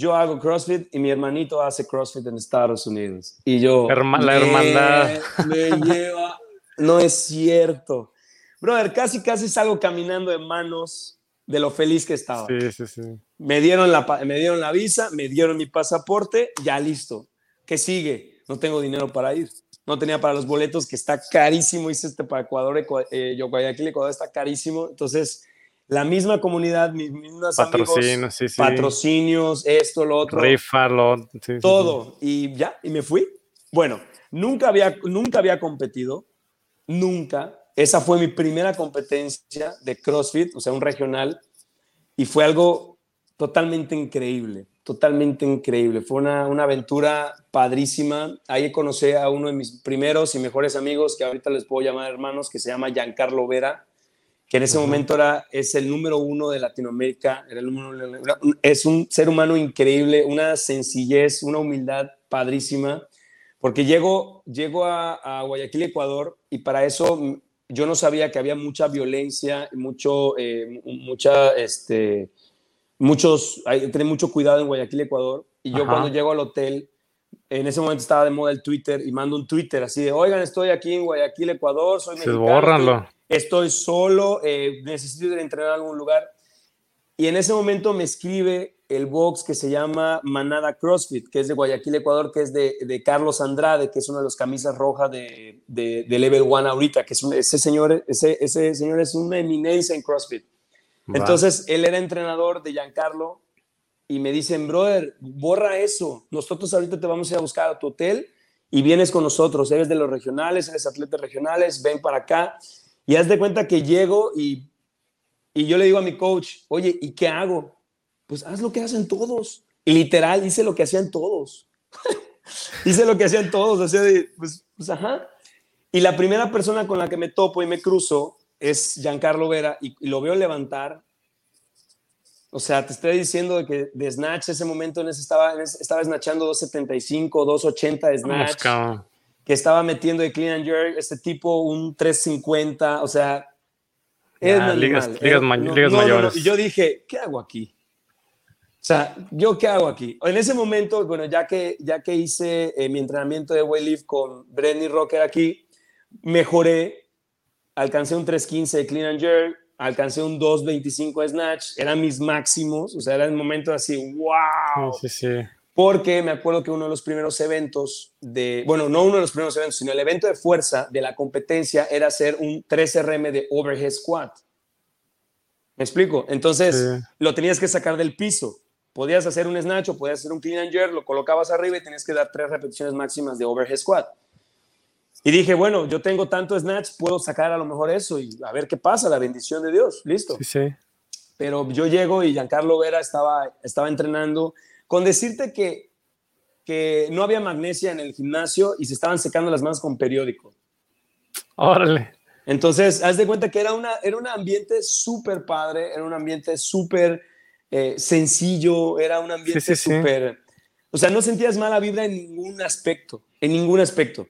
Speaker 2: yo hago CrossFit y mi hermanito hace CrossFit en Estados Unidos. Y yo...
Speaker 1: la hermandad. <laughs>
Speaker 2: Me lleva... No es cierto. Brother, casi, casi salgo caminando de manos de lo feliz que estaba.
Speaker 1: Sí, sí, sí.
Speaker 2: Me dieron la, me dieron la visa, me dieron mi pasaporte, ya listo. ¿Qué sigue? No tengo dinero para ir. No tenía para los boletos, que está carísimo. Hice este para Ecuador, eh, yo Guayaquil, Ecuador está carísimo. Entonces, la misma comunidad, mis mismos amigos,
Speaker 1: sí, sí.
Speaker 2: patrocinios, esto, lo otro.
Speaker 1: Rifa,
Speaker 2: todo. Y ya, y me fui. Bueno, nunca había, nunca había competido, nunca. Esa fue mi primera competencia de CrossFit, o sea, un regional, y fue algo totalmente increíble, totalmente increíble. Fue una, una aventura padrísima. Ahí conocí a uno de mis primeros y mejores amigos, que ahorita les puedo llamar hermanos, que se llama Giancarlo Vera que en ese momento era, es el número uno de Latinoamérica, era el es un ser humano increíble, una sencillez, una humildad padrísima, porque llego, llego a, Guayaquil, Ecuador, y para eso yo no sabía que había mucha violencia, mucho, eh, mucha, este, muchos, hay que tener mucho cuidado en Guayaquil, Ecuador, y yo cuando llego al hotel, en ese momento estaba de moda el Twitter, y mando un Twitter así de, oigan, estoy aquí en Guayaquil, Ecuador, soy mexicano estoy solo, eh, necesito entrenar en algún lugar. Y en ese momento me escribe el box que se llama Manada CrossFit, que es de Guayaquil, Ecuador, que es de, de Carlos Andrade, que es uno de los camisas rojas de, de, Level One ahorita, que es ese, señor, ese, ese señor es una eminencia en CrossFit. Entonces, él era entrenador de Giancarlo y me dicen, brother, borra eso. Nosotros ahorita te vamos a ir a buscar a tu hotel y vienes con nosotros. Eres de los regionales, eres atletas regionales, ven para acá. Y haz de cuenta que llego y, y yo le digo a mi coach, oye, ¿y qué hago? Pues haz lo que hacen todos. Y literal, hice lo que hacían todos. <laughs> hice lo que hacían todos. O sea, pues, pues, ajá. Y la primera persona con la que me topo y me cruzo es Giancarlo Vera y, lo veo levantar. O sea, te estoy diciendo de que de snatch ese momento en ese estaba, estaba snatchando 275, 280 de snatch que estaba metiendo de clean and jerk, este tipo un 350, o sea,
Speaker 1: es ligas, mayores.
Speaker 2: y yo dije, ¿qué hago aquí? O sea, ¿yo qué hago aquí? En ese momento, bueno, ya que, ya que hice eh, mi entrenamiento de weightlift con Brenny Rocker aquí, mejoré, alcancé un 315 de clean and jerk, alcancé un 225 de snatch, eran mis máximos, o sea, era el momento así, wow.
Speaker 1: Sí, sí
Speaker 2: porque me acuerdo que uno de los primeros eventos de, bueno, no uno de los primeros eventos, sino el evento de fuerza de la competencia era hacer un 3RM de overhead squat. ¿Me explico? Entonces, lo tenías que sacar del piso. Podías hacer un snatch o podías hacer un clean and jerk, lo colocabas arriba y tenías que dar tres repeticiones máximas de overhead squat. Y dije, bueno, yo tengo tanto snatch, puedo sacar a lo mejor eso y a ver qué pasa, la bendición de Dios, listo.
Speaker 1: Sí, sí.
Speaker 2: Pero yo llego y Giancarlo Vera estaba, estaba entrenando con decirte que, que no había magnesia en el gimnasio y se estaban secando las manos con periódico.
Speaker 1: Órale.
Speaker 2: Entonces, haz de cuenta que era, una, era un ambiente súper padre, era un ambiente súper eh, sencillo, era un ambiente súper... O sea, no sentías mala vibra en ningún aspecto, en ningún aspecto.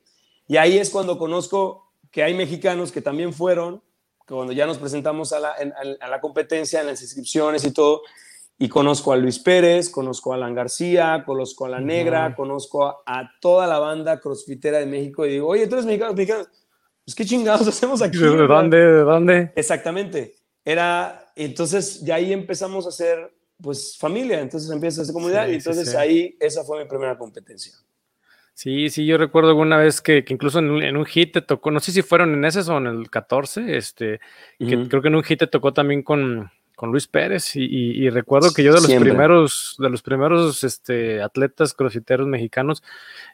Speaker 2: Y ahí es cuando conozco que hay mexicanos que también fueron, que cuando ya nos presentamos a la, a la competencia, en las inscripciones y todo, y conozco a Luis Pérez, conozco a Alan García, conozco a La Negra, conozco a, toda la banda crossfitera de México y digo, oye, tú eres mexicano, mexicano, pues qué chingados <laughs> hacemos aquí.
Speaker 1: ¿De dónde? ¿De dónde?
Speaker 2: Exactamente. Era, entonces ya ahí empezamos a hacer, pues, familia, entonces empieza a hacer comunidad y entonces ahí esa fue mi primera competencia.
Speaker 1: Sí, sí, yo recuerdo alguna vez que, incluso en un, hit te tocó, no sé si fueron en ese o en el 14, este, que creo que en un hit te tocó también con, con Luis Pérez y, recuerdo que yo de los primeros de los primeros este, atletas crossfiteros mexicanos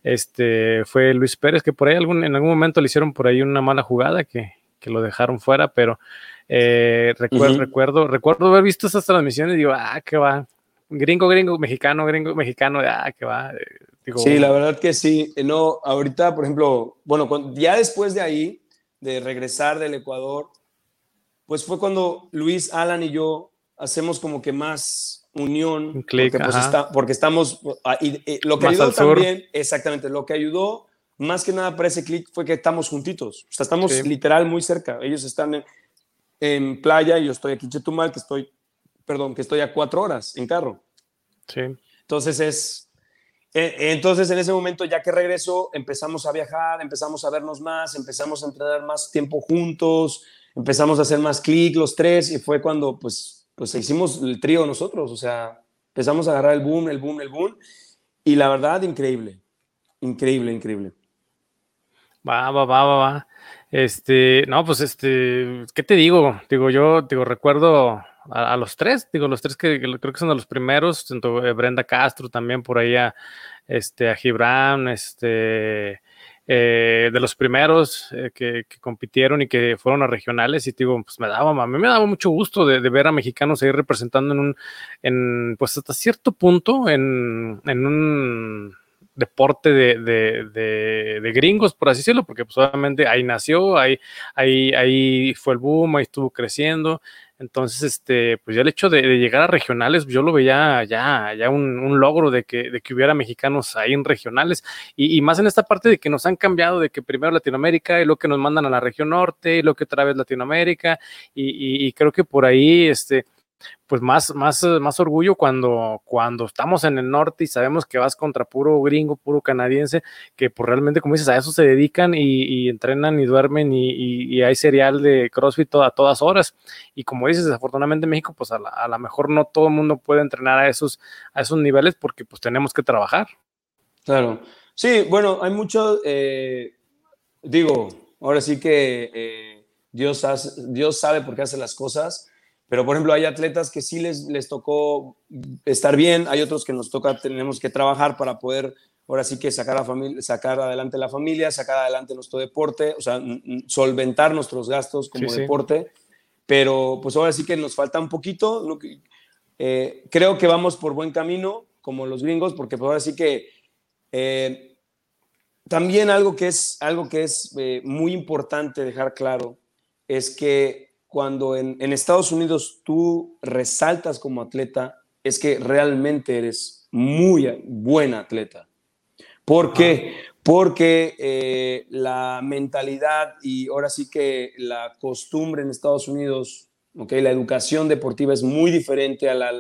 Speaker 1: este fue Luis Pérez que por ahí algún, en algún momento le hicieron por ahí una mala jugada que, lo dejaron fuera pero eh, recuerdo, recuerdo recuerdo haber visto esas transmisiones y digo ah que va gringo gringo mexicano gringo mexicano ah que va
Speaker 2: eh, sí la verdad que sí no ahorita por ejemplo bueno ya después de ahí de regresar del Ecuador pues fue cuando Luis, Alan y yo hacemos como que más unión.
Speaker 1: porque,
Speaker 2: pues, porque, estamos, ah, y, lo que ayudó también, exactamente, lo que ayudó más que nada para ese clic fue que estamos juntitos, o sea, estamos literal muy cerca. Ellos están en, playa y yo estoy aquí en Chetumal, que estoy, perdón, que estoy a cuatro horas en carro.
Speaker 1: Sí.
Speaker 2: Entonces es, e, entonces en ese momento ya que regreso empezamos a viajar, empezamos a vernos más, empezamos a entrenar más tiempo juntos, empezamos a hacer más clic los tres y fue cuando pues, pues hicimos el trío nosotros, o sea, empezamos a agarrar el boom, el boom, el boom y la verdad, increíble, increíble, increíble.
Speaker 1: Va, va, va, va, va. Este, no, pues este, ¿qué te digo? Digo, yo, digo, recuerdo a, los tres, digo, los tres que, creo que son de los primeros, tanto eh, Brenda Castro también por ahí, a, este, a Gibran, este, eh, de los primeros eh, que, compitieron y que fueron a regionales y digo, pues me daba, me daba mucho gusto de, ver a mexicanos ahí representando en un, en, pues hasta cierto punto en, en un deporte de, de, de, gringos, por así decirlo, porque pues obviamente ahí nació, ahí, ahí, ahí fue el boom, ahí estuvo creciendo. Entonces, este, pues ya el hecho de, llegar a regionales, yo lo veía ya, ya un, logro de que, de que hubiera mexicanos ahí en regionales, y, más en esta parte de que nos han cambiado, de que primero Latinoamérica y lo que nos mandan a la región norte, y lo que otra vez Latinoamérica, y, y creo que por ahí, este, pues más, más, más orgullo cuando, cuando estamos en el norte y sabemos que vas contra puro gringo, puro canadiense, que pues realmente, como dices, a eso se dedican y, entrenan y duermen y, hay serial de CrossFit a todas horas. Y como dices, desafortunadamente en México, pues a, lo mejor no todo el mundo puede entrenar a esos, a esos niveles porque pues tenemos que trabajar.
Speaker 2: Claro. Sí, bueno, hay mucho, eh, digo, ahora sí que eh, Dios, Dios sabe por qué hace las cosas pero, por ejemplo, hay atletas que sí les, les tocó estar bien, hay otros que nos toca, tenemos que trabajar para poder, ahora sí que sacar, a familia, sacar adelante la familia, sacar adelante nuestro deporte, o sea, solventar nuestros gastos como deporte. Pero, pues ahora sí que nos falta un poquito. Eh, creo que vamos por buen camino, como los gringos, porque pues ahora sí que eh, también algo que es, algo que es eh, muy importante dejar claro es que cuando en, Estados Unidos tú resaltas como atleta, es que realmente eres muy buen atleta. ¿Por qué? Porque eh, la mentalidad y ahora sí que la costumbre en Estados Unidos, okay, la educación deportiva es muy diferente a la,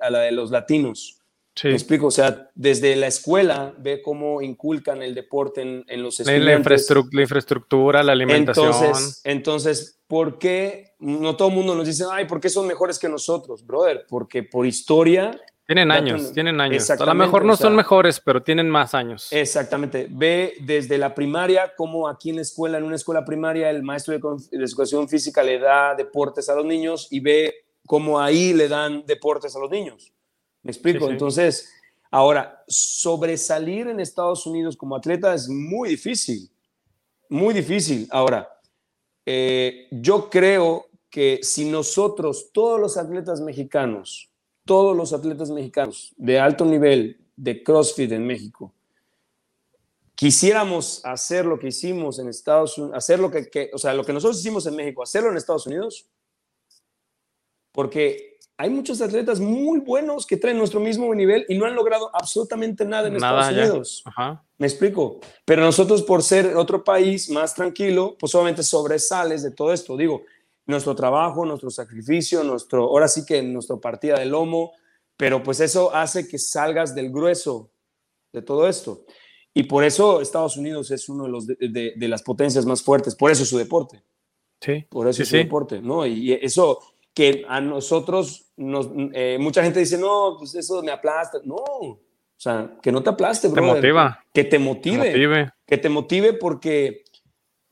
Speaker 2: a la de los latinos. Sí. Me explico, o sea, desde la escuela ve cómo inculcan el deporte en, en los
Speaker 1: estudiantes. La, la infraestructura, la alimentación.
Speaker 2: Entonces, entonces, ¿por qué no todo el mundo nos dice, ay, ¿por qué son mejores que nosotros, brother? Porque por historia...
Speaker 1: Tienen años, tienen años. A lo mejor no son mejores, pero tienen más años.
Speaker 2: Exactamente. Ve desde la primaria, como aquí en la escuela, en una escuela primaria, el maestro de, de educación física le da deportes a los niños y ve cómo ahí le dan deportes a los niños. ¿Me explico? Entonces, ahora, sobresalir en Estados Unidos como atleta es muy difícil, muy difícil. Ahora, eh, yo creo que si nosotros, todos los atletas mexicanos, todos los atletas mexicanos de alto nivel de CrossFit en México, quisiéramos hacer lo que hicimos en Estados Unidos, hacer lo que, o sea, lo que nosotros hicimos en México, hacerlo en Estados Unidos, porque hay muchos atletas muy buenos que traen nuestro mismo nivel y no han logrado absolutamente nada en Estados Unidos. Me explico. Pero nosotros, por ser otro país más tranquilo, pues obviamente sobresales de todo esto. Digo, nuestro trabajo, nuestro sacrificio, nuestro, ahora sí que nuestra partida de lomo, pero pues eso hace que salgas del grueso de todo esto. Y por eso Estados Unidos es uno de, los de, las potencias más fuertes, por eso es su deporte.
Speaker 1: Sí.
Speaker 2: Por eso
Speaker 1: es
Speaker 2: su deporte, ¿no? Y eso, que a nosotros, nos, eh, mucha gente dice, no, pues eso me aplasta. No, o sea, que no te aplaste,
Speaker 1: Te motiva.
Speaker 2: Que te motive, Que te motive porque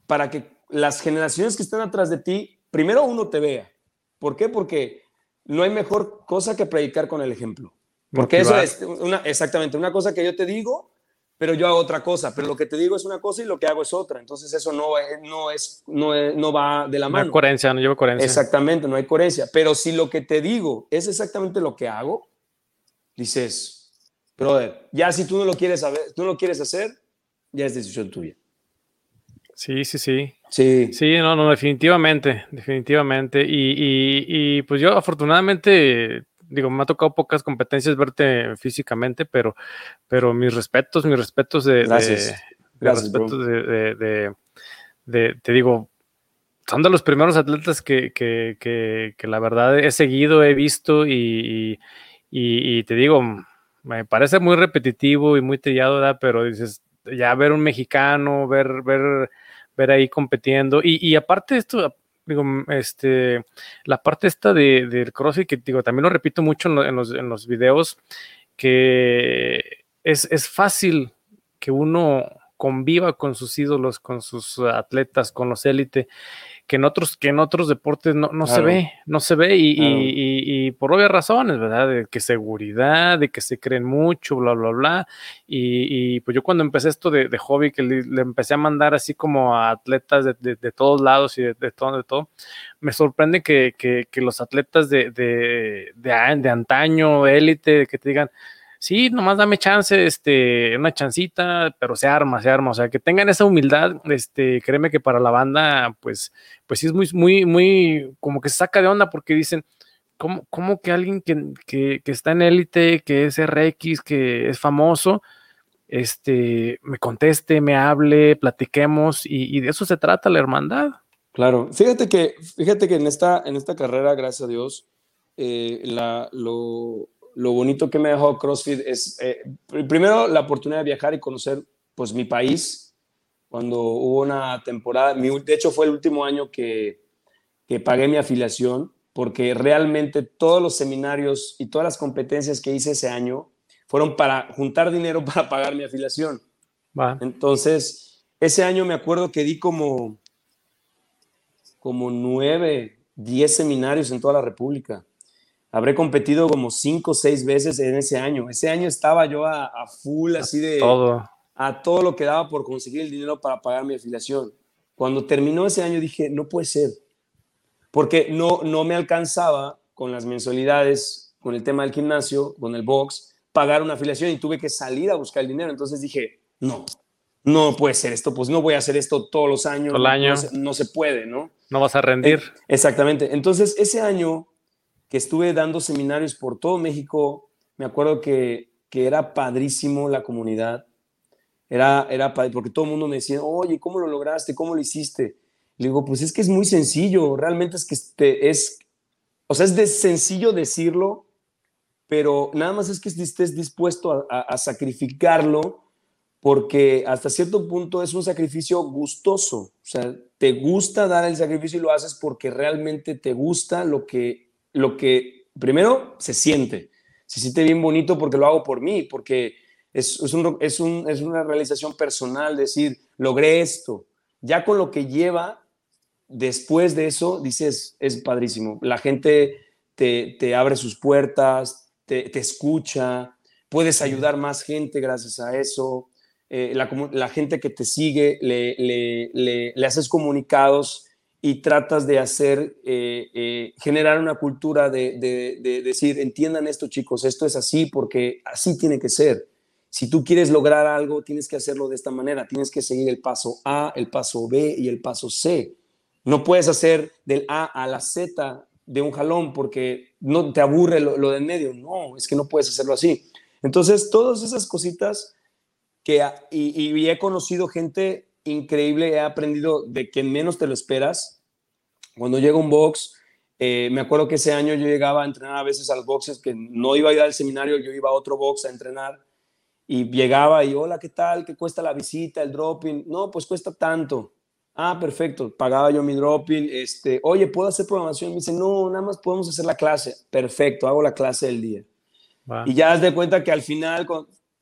Speaker 2: para que las generaciones que están atrás de ti, primero uno te vea. ¿Por qué? Porque no hay mejor cosa que predicar con el ejemplo. Porque eso es una, exactamente una cosa que yo te digo, pero yo hago otra cosa, pero lo que te digo es una cosa y lo que hago es otra. Entonces eso no, no, es, no, no va de la mano.
Speaker 1: No hay coherencia, no llevo coherencia.
Speaker 2: Exactamente, no hay coherencia. Pero si lo que te digo es exactamente lo que hago, dices, brother, ya si tú no lo quieres saber, tú no lo quieres hacer, ya es decisión tuya.
Speaker 1: Sí, sí, sí.
Speaker 2: Sí.
Speaker 1: Sí, no, no, definitivamente, definitivamente. Y, y, y pues yo afortunadamente digo, me ha tocado pocas competencias verte físicamente, pero, pero mis respetos, mis respetos de,
Speaker 2: Gracias.
Speaker 1: Gracias, de, de, te digo, son de los primeros atletas que, que, que, la verdad he seguido, he visto y, y, y, te digo, me parece muy repetitivo y muy trillado, ¿verdad? pero dices, ya ver un mexicano, ver, ver, ver ahí compitiendo y, y aparte de esto, digo, este, la parte esta de, del CrossFit, que digo, también lo repito mucho en, los, en los videos, que es, es fácil que uno conviva con sus ídolos, con sus atletas, con los élite, que en otros, que en otros deportes no, no se ve, no se ve, y, y, y, por obvias razones, ¿verdad? De que seguridad, de que se creen mucho, bla, bla, bla. Y, pues yo cuando empecé esto de, de hobby, que le, empecé a mandar así como a atletas de, de, de todos lados y de, todo, de todo, me sorprende que, que, que los atletas de, de, de, antaño, élite, que te digan, sí, nomás dame chance, este, una chancita, pero se arma, se arma, o sea, que tengan esa humildad, este, créeme que para la banda, pues, pues sí es muy, muy, muy, como que se saca de onda porque dicen, ¿cómo, cómo que alguien que, que, está en élite, que es RX, que es famoso, este, me conteste, me hable, platiquemos, y, y de eso se trata la hermandad.
Speaker 2: Claro, fíjate que, fíjate que en esta, en esta carrera, gracias a Dios, eh, la, lo, lo bonito que me dejado CrossFit es, eh, primero, la oportunidad de viajar y conocer pues mi país. Cuando hubo una temporada, de hecho fue el último año que, que pagué mi afiliación, porque realmente todos los seminarios y todas las competencias que hice ese año fueron para juntar dinero <laughs> para pagar mi afiliación. Entonces, ese año me acuerdo que di como, como nueve, diez seminarios en toda la República habré competido como cinco o seis veces en ese año. Ese año estaba yo a, full, así de...
Speaker 1: Todo.
Speaker 2: A todo lo que daba por conseguir el dinero para pagar mi afiliación. Cuando terminó ese año dije, no puede ser. Porque no, no me alcanzaba con las mensualidades, con el tema del gimnasio, con el box, pagar una afiliación y tuve que salir a buscar el dinero. Entonces dije, no, no puede ser esto, pues no voy a hacer esto todos los años.
Speaker 1: Todo el año.
Speaker 2: No se, no se puede, ¿no?
Speaker 1: No vas a rendir.
Speaker 2: Eh, exactamente. Entonces ese año que estuve dando seminarios por todo México. Me acuerdo que, que era padrísimo la comunidad. Era, era porque todo el mundo me decía, oye, ¿cómo lo lograste? ¿Cómo lo hiciste? Le digo, pues es que es muy sencillo, realmente es que es, o sea, es de sencillo decirlo, pero nada más es que estés dispuesto a, a, sacrificarlo, porque hasta cierto punto es un sacrificio gustoso, o sea, te gusta dar el sacrificio y lo haces porque realmente te gusta lo que lo que primero se siente, se siente bien bonito porque lo hago por mí, porque es, es, un, es, un, es una realización personal, decir, logré esto. Ya con lo que lleva después de eso, dices, es padrísimo. La gente te, te abre sus puertas, te, te, escucha, puedes ayudar más gente gracias a eso. Eh, la, la, gente que te sigue, le, le, le, le haces comunicados y tratas de hacer, eh, eh, generar una cultura de, de, decir, entiendan esto chicos, esto es así porque así tiene que ser. Si tú quieres lograr algo, tienes que hacerlo de esta manera, tienes que seguir el paso A, el paso B y el paso C. No puedes hacer del A a la Z de un jalón porque no te aburre lo, de en medio. No, es que no puedes hacerlo así. Entonces, todas esas cositas que, y he conocido gente increíble, he aprendido de que menos te lo esperas. Cuando llega un box, eh, me acuerdo que ese año yo llegaba a entrenar a veces a los boxes, que no iba a ir al seminario, yo iba a otro box a entrenar y llegaba y hola, ¿qué tal? ¿Qué cuesta la visita, el dropping? No, pues cuesta tanto. Ah, perfecto, pagaba yo mi dropping. Este, oye, ¿puedo hacer programación? Me dice, no, nada más podemos hacer la clase. Perfecto, hago la clase del día. Y ya das de cuenta que al final,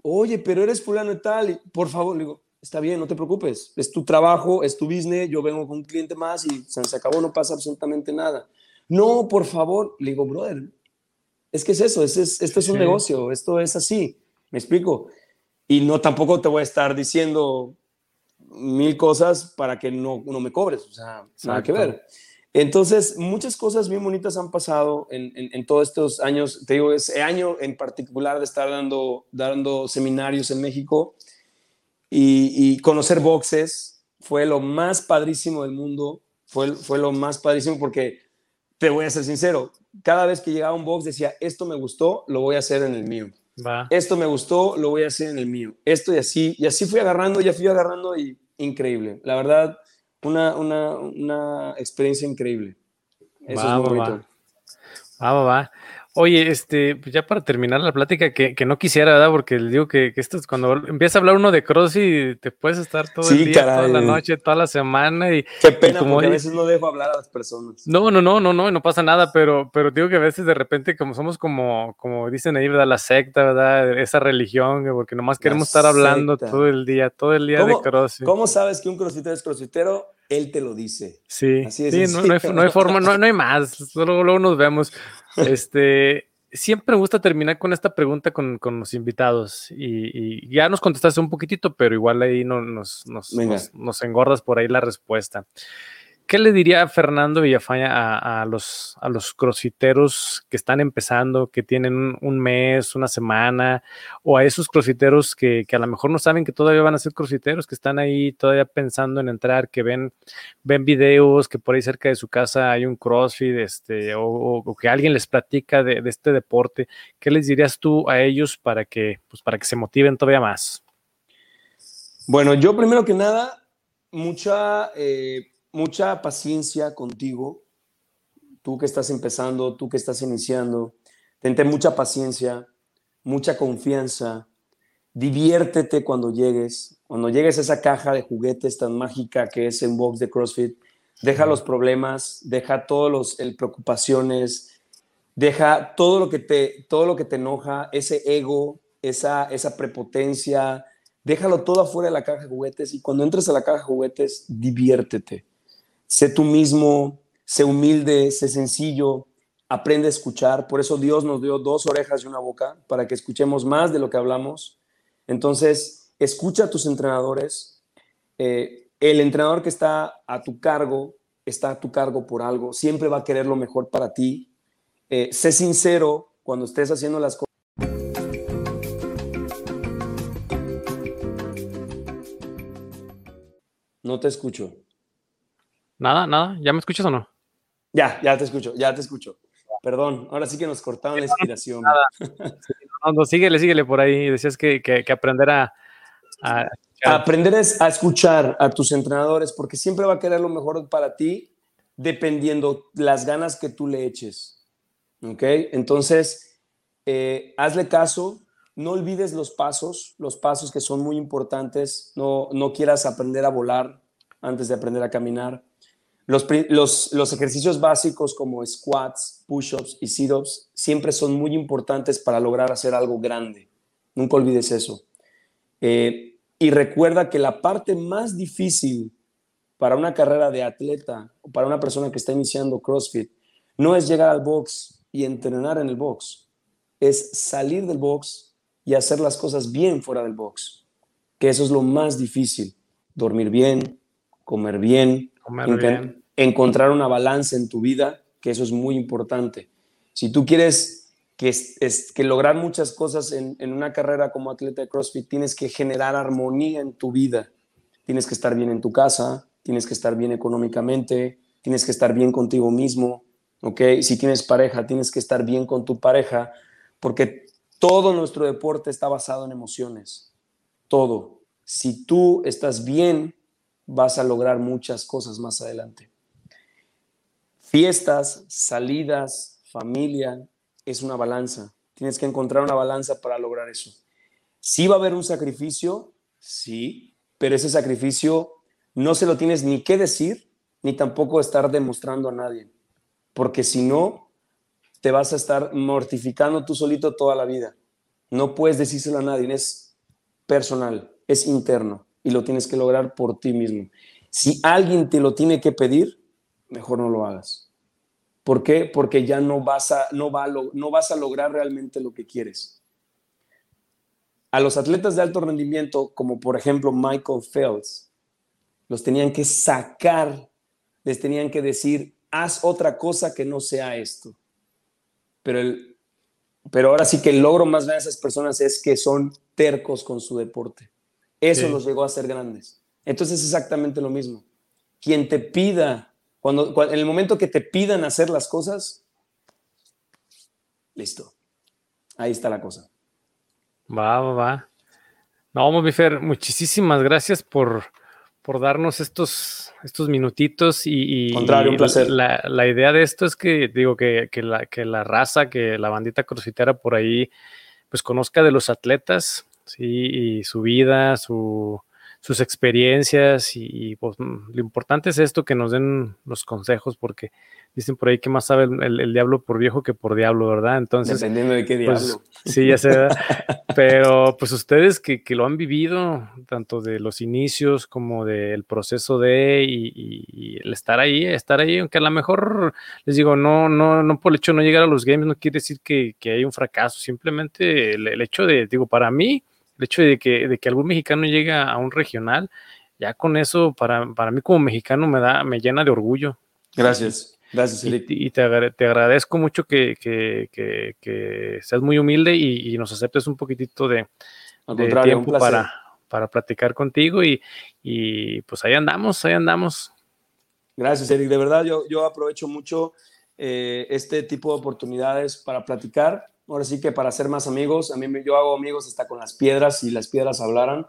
Speaker 2: oye, pero eres fulano y tal, y, por favor, le digo, está bien, no te preocupes, es tu trabajo, es tu business, yo vengo con un cliente más y se acabó, no pasa absolutamente nada. No, por favor, le digo, brother, es que es eso, es, esto es un negocio, esto es así, me explico. Y no tampoco te voy a estar diciendo mil cosas para que no, no me cobres, o sea, nada que ver. Entonces, muchas cosas bien bonitas han pasado en, en, todos estos años. Te digo, ese año en particular de estar dando, dando seminarios en México, y, conocer boxes fue lo más padrísimo del mundo, fue, fue lo más padrísimo porque, te voy a ser sincero, cada vez que llegaba un box decía, esto me gustó, lo voy a hacer en el mío. Esto me gustó, lo voy a hacer en el mío. Esto y así, y así fui agarrando, ya fui agarrando y increíble. La verdad, una, una, una experiencia increíble. Eso es muy bonito.
Speaker 1: Va, va, va. Oye, este, pues ya para terminar la plática, que, que no quisiera, ¿verdad? Porque les digo que, que esto es cuando empieza a hablar uno de y te puedes estar todo el día, toda la noche, toda la semana. Y,
Speaker 2: Qué pena, como porque a veces no dejo hablar a las personas.
Speaker 1: No, no, no, no, no, no pasa nada, pero, pero digo que a veces de repente, como somos como, como dicen ahí, ¿verdad? La secta, ¿verdad? Esa religión, porque nomás queremos estar hablando todo el día, todo el día de CrossFit.
Speaker 2: ¿Cómo sabes que un crossfitero es crossfitero? Él te lo dice.
Speaker 1: Sí, sí, no, no, hay, no, hay, forma, no, no hay más, luego nos vemos. <laughs> Este, siempre me gusta terminar con esta pregunta con, los invitados y, ya nos contestaste un poquitito, pero igual ahí no, nos, nos, nos, engordas por ahí la respuesta. ¿Qué le diría Fernando Villafaña a, los, a los crossfiteros que están empezando, que tienen un, mes, una semana, o a esos crossfiteros que, a lo mejor no saben que todavía van a ser crossfiteros, que están ahí todavía pensando en entrar, que ven, ven videos, que por ahí cerca de su casa hay un crossfit, este, o, que alguien les platica de, este deporte? ¿Qué les dirías tú a ellos para que, pues, para que se motiven todavía más?
Speaker 2: Bueno, yo primero que nada, mucha... Eh, mucha paciencia contigo, tú que estás empezando, tú que estás iniciando, tente mucha paciencia, mucha confianza, diviértete cuando llegues, cuando llegues a esa caja de juguetes tan mágica que es en box de CrossFit, deja los problemas, deja todos los preocupaciones, deja todo lo que te todo lo que te enoja, ese ego, esa esa prepotencia, déjalo todo afuera de la caja de juguetes y cuando entres a la caja de juguetes, diviértete sé tú mismo, sé humilde, sé sencillo, aprende a escuchar. Por eso Dios nos dio dos orejas y una boca, para que escuchemos más de lo que hablamos. Entonces, escucha a tus entrenadores. Eh, el entrenador que está a tu cargo está a tu cargo por algo, siempre va a querer lo mejor para ti. Eh, sé sincero cuando estés haciendo las cosas. No te escucho.
Speaker 1: Nada, nada. ¿Ya me escuchas o no?
Speaker 2: Ya, ya te escucho, ya te escucho. Perdón, ahora sí que nos cortaron la inspiración. <laughs>
Speaker 1: No, no, síguele, síguele por ahí. Decías que, que, aprender a,
Speaker 2: Aprender es a escuchar a tus entrenadores porque siempre va a querer lo mejor para ti dependiendo las ganas que tú le eches. ¿Ok? Entonces, eh, hazle caso, no olvides los pasos, los pasos que son muy importantes. No, no quieras aprender a volar antes de aprender a caminar. Los, ejercicios básicos como squats, push-ups y sit-ups siempre son muy importantes para lograr hacer algo grande. Nunca olvides eso. Eh, y recuerda que la parte más difícil para una carrera de atleta o para una persona que está iniciando CrossFit no es llegar al box y entrenar en el box, es salir del box y hacer las cosas bien fuera del box, que eso es lo más difícil. Dormir bien, comer bien,
Speaker 1: comer bien
Speaker 2: encontrar una balanza en tu vida, que eso es muy importante. Si tú quieres que, es, que lograr muchas cosas en, en, una carrera como atleta de CrossFit, tienes que generar armonía en tu vida. Tienes que estar bien en tu casa, tienes que estar bien económicamente, tienes que estar bien contigo mismo, ¿ok? Si tienes pareja, tienes que estar bien con tu pareja, porque todo nuestro deporte está basado en emociones. Todo. Si tú estás bien, vas a lograr muchas cosas más adelante. Fiestas, salidas, familia, es una balanza. Tienes que encontrar una balanza para lograr eso. Sí va a haber un sacrificio, sí, pero ese sacrificio no se lo tienes ni que decir, ni tampoco estar demostrando a nadie. Porque si no, te vas a estar mortificando tú solito toda la vida. No puedes decírselo a nadie, es personal, es interno y lo tienes que lograr por ti mismo. Si alguien te lo tiene que pedir, mejor no lo hagas. ¿Por qué? Porque ya no vas a, no va no vas a lograr realmente lo que quieres. A los atletas de alto rendimiento, como por ejemplo Michael Phelps, los tenían que sacar, les tenían que decir, haz otra cosa que no sea esto. Pero, el, pero ahora sí que el logro más grande de esas personas es que son tercos con su deporte. Eso los llegó a ser grandes. Entonces es exactamente lo mismo. Quien te pida cuando, en el momento que te pidan hacer las cosas, listo. Ahí está la cosa.
Speaker 1: Va, va, va. No, Mobifer, muchísimas gracias por, por darnos estos, estos minutitos y,
Speaker 2: Contrario, un placer.
Speaker 1: La, la, idea de esto es que digo que, que, la, que la raza, que la bandita crossfitera por ahí, pues conozca de los atletas, sí, y su vida, su, sus experiencias y, pues, mm, lo importante es esto, que nos den los consejos, porque dicen por ahí que más sabe el, diablo por viejo que por diablo, ¿verdad? Entonces...
Speaker 2: Dependiendo de qué
Speaker 1: pues,
Speaker 2: diablo.
Speaker 1: sí, ya sé, <laughs> pero pues ustedes que, que, lo han vivido, tanto de los inicios como del proceso de y, y, el estar ahí, estar ahí, aunque a lo mejor les digo, no, no, no por el hecho de no llegar a los games no quiere decir que, que hay un fracaso, simplemente el, el hecho de, digo, para mí, el hecho de que, de que algún mexicano llegue a un regional, ya con eso, para, para mí como mexicano me da, me llena de orgullo.
Speaker 2: Gracias. Gracias,
Speaker 1: Eric. Y, y te, te, agradezco mucho que, que, que, que, seas muy humilde y, y, nos aceptes un poquitito de, de tiempo para, para platicar contigo y, y, pues ahí andamos, ahí andamos.
Speaker 2: Gracias, Eric. De verdad, yo, yo aprovecho mucho eh, este tipo de oportunidades para platicar ahora sí que para ser más amigos, a mí yo hago amigos hasta con las piedras y las piedras hablaran.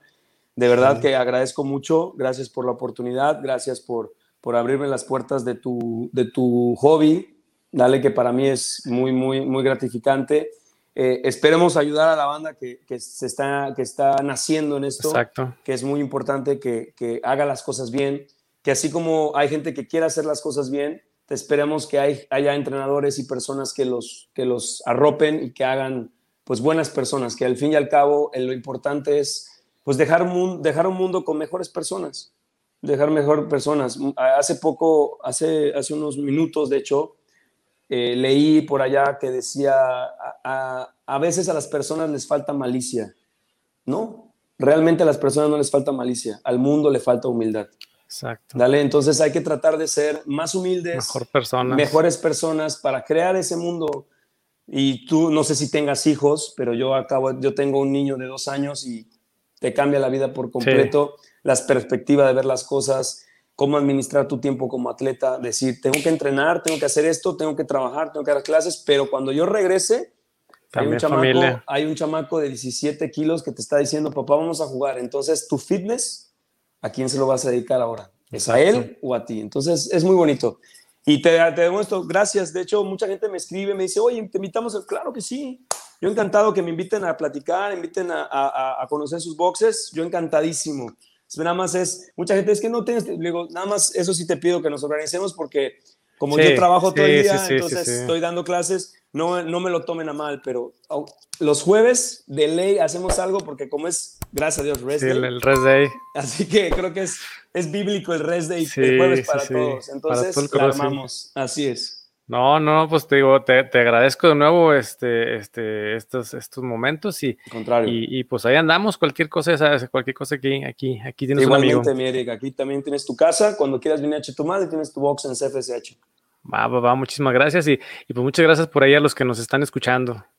Speaker 2: De verdad que agradezco mucho, gracias por la oportunidad, gracias por, por abrirme las puertas de tu, de tu hobby, dale que para mí es muy, muy, muy gratificante. Eh, esperemos ayudar a la banda que, que, se está, que está naciendo en esto,
Speaker 1: Exacto.
Speaker 2: que es muy importante que, que haga las cosas bien, que así como hay gente que quiere hacer las cosas bien, esperemos que hay, haya entrenadores y personas que los, que los arropen y que hagan pues buenas personas, que al fin y al cabo lo importante es pues dejar un, dejar un mundo con mejores personas, dejar mejor personas. Hace poco, hace, hace unos minutos de hecho, eh, leí por allá que decía, a, a, a veces a las personas les falta malicia, ¿no? Realmente a las personas no les falta malicia, al mundo le falta humildad.
Speaker 1: Exacto.
Speaker 2: Dale, entonces hay que tratar de ser más humildes,
Speaker 1: Mejor personas.
Speaker 2: mejores personas para crear ese mundo. Y tú, no sé si tengas hijos, pero yo acabo, yo tengo un niño de dos años y te cambia la vida por completo, sí. las perspectivas de ver las cosas, cómo administrar tu tiempo como atleta, decir, tengo que entrenar, tengo que hacer esto, tengo que trabajar, tengo que dar clases, pero cuando yo regrese, hay un, chamaco, hay un chamaco de 17 kilos que te está diciendo, papá, vamos a jugar. Entonces, tu fitness ¿a quién se lo vas a dedicar ahora? ¿Es a él o a ti? Entonces es muy bonito. Y te, te, demuestro, gracias. De hecho, mucha gente me escribe, me dice, oye, te invitamos. Claro que sí. Yo encantado que me inviten a platicar, inviten a, a, a conocer sus boxes. Yo encantadísimo. Nada más es, mucha gente es que no tienes, digo, nada más eso sí te pido que nos organicemos porque como sí, yo trabajo todo
Speaker 1: sí,
Speaker 2: el día,
Speaker 1: sí,
Speaker 2: entonces estoy dando clases, no, no me lo tomen a mal, pero los jueves de ley hacemos algo porque como es, gracias a Dios,
Speaker 1: rest day. El, el, rest day.
Speaker 2: Así que creo que es, es bíblico el rest day, el jueves para todos. Entonces, para todo armamos. Así es.
Speaker 1: No, no, pues te digo, te, te, agradezco de nuevo este, este, estos, estos momentos y, y, y, pues ahí andamos, cualquier cosa, ¿sabes? cualquier cosa aquí, aquí, aquí tienes
Speaker 2: Igualmente,
Speaker 1: un amigo.
Speaker 2: mi Eric, aquí también tienes tu casa, cuando quieras venir a Chetumal, tienes tu box en CFSH.
Speaker 1: Va, va, va, muchísimas gracias y, y pues muchas gracias por ahí a los que nos están escuchando.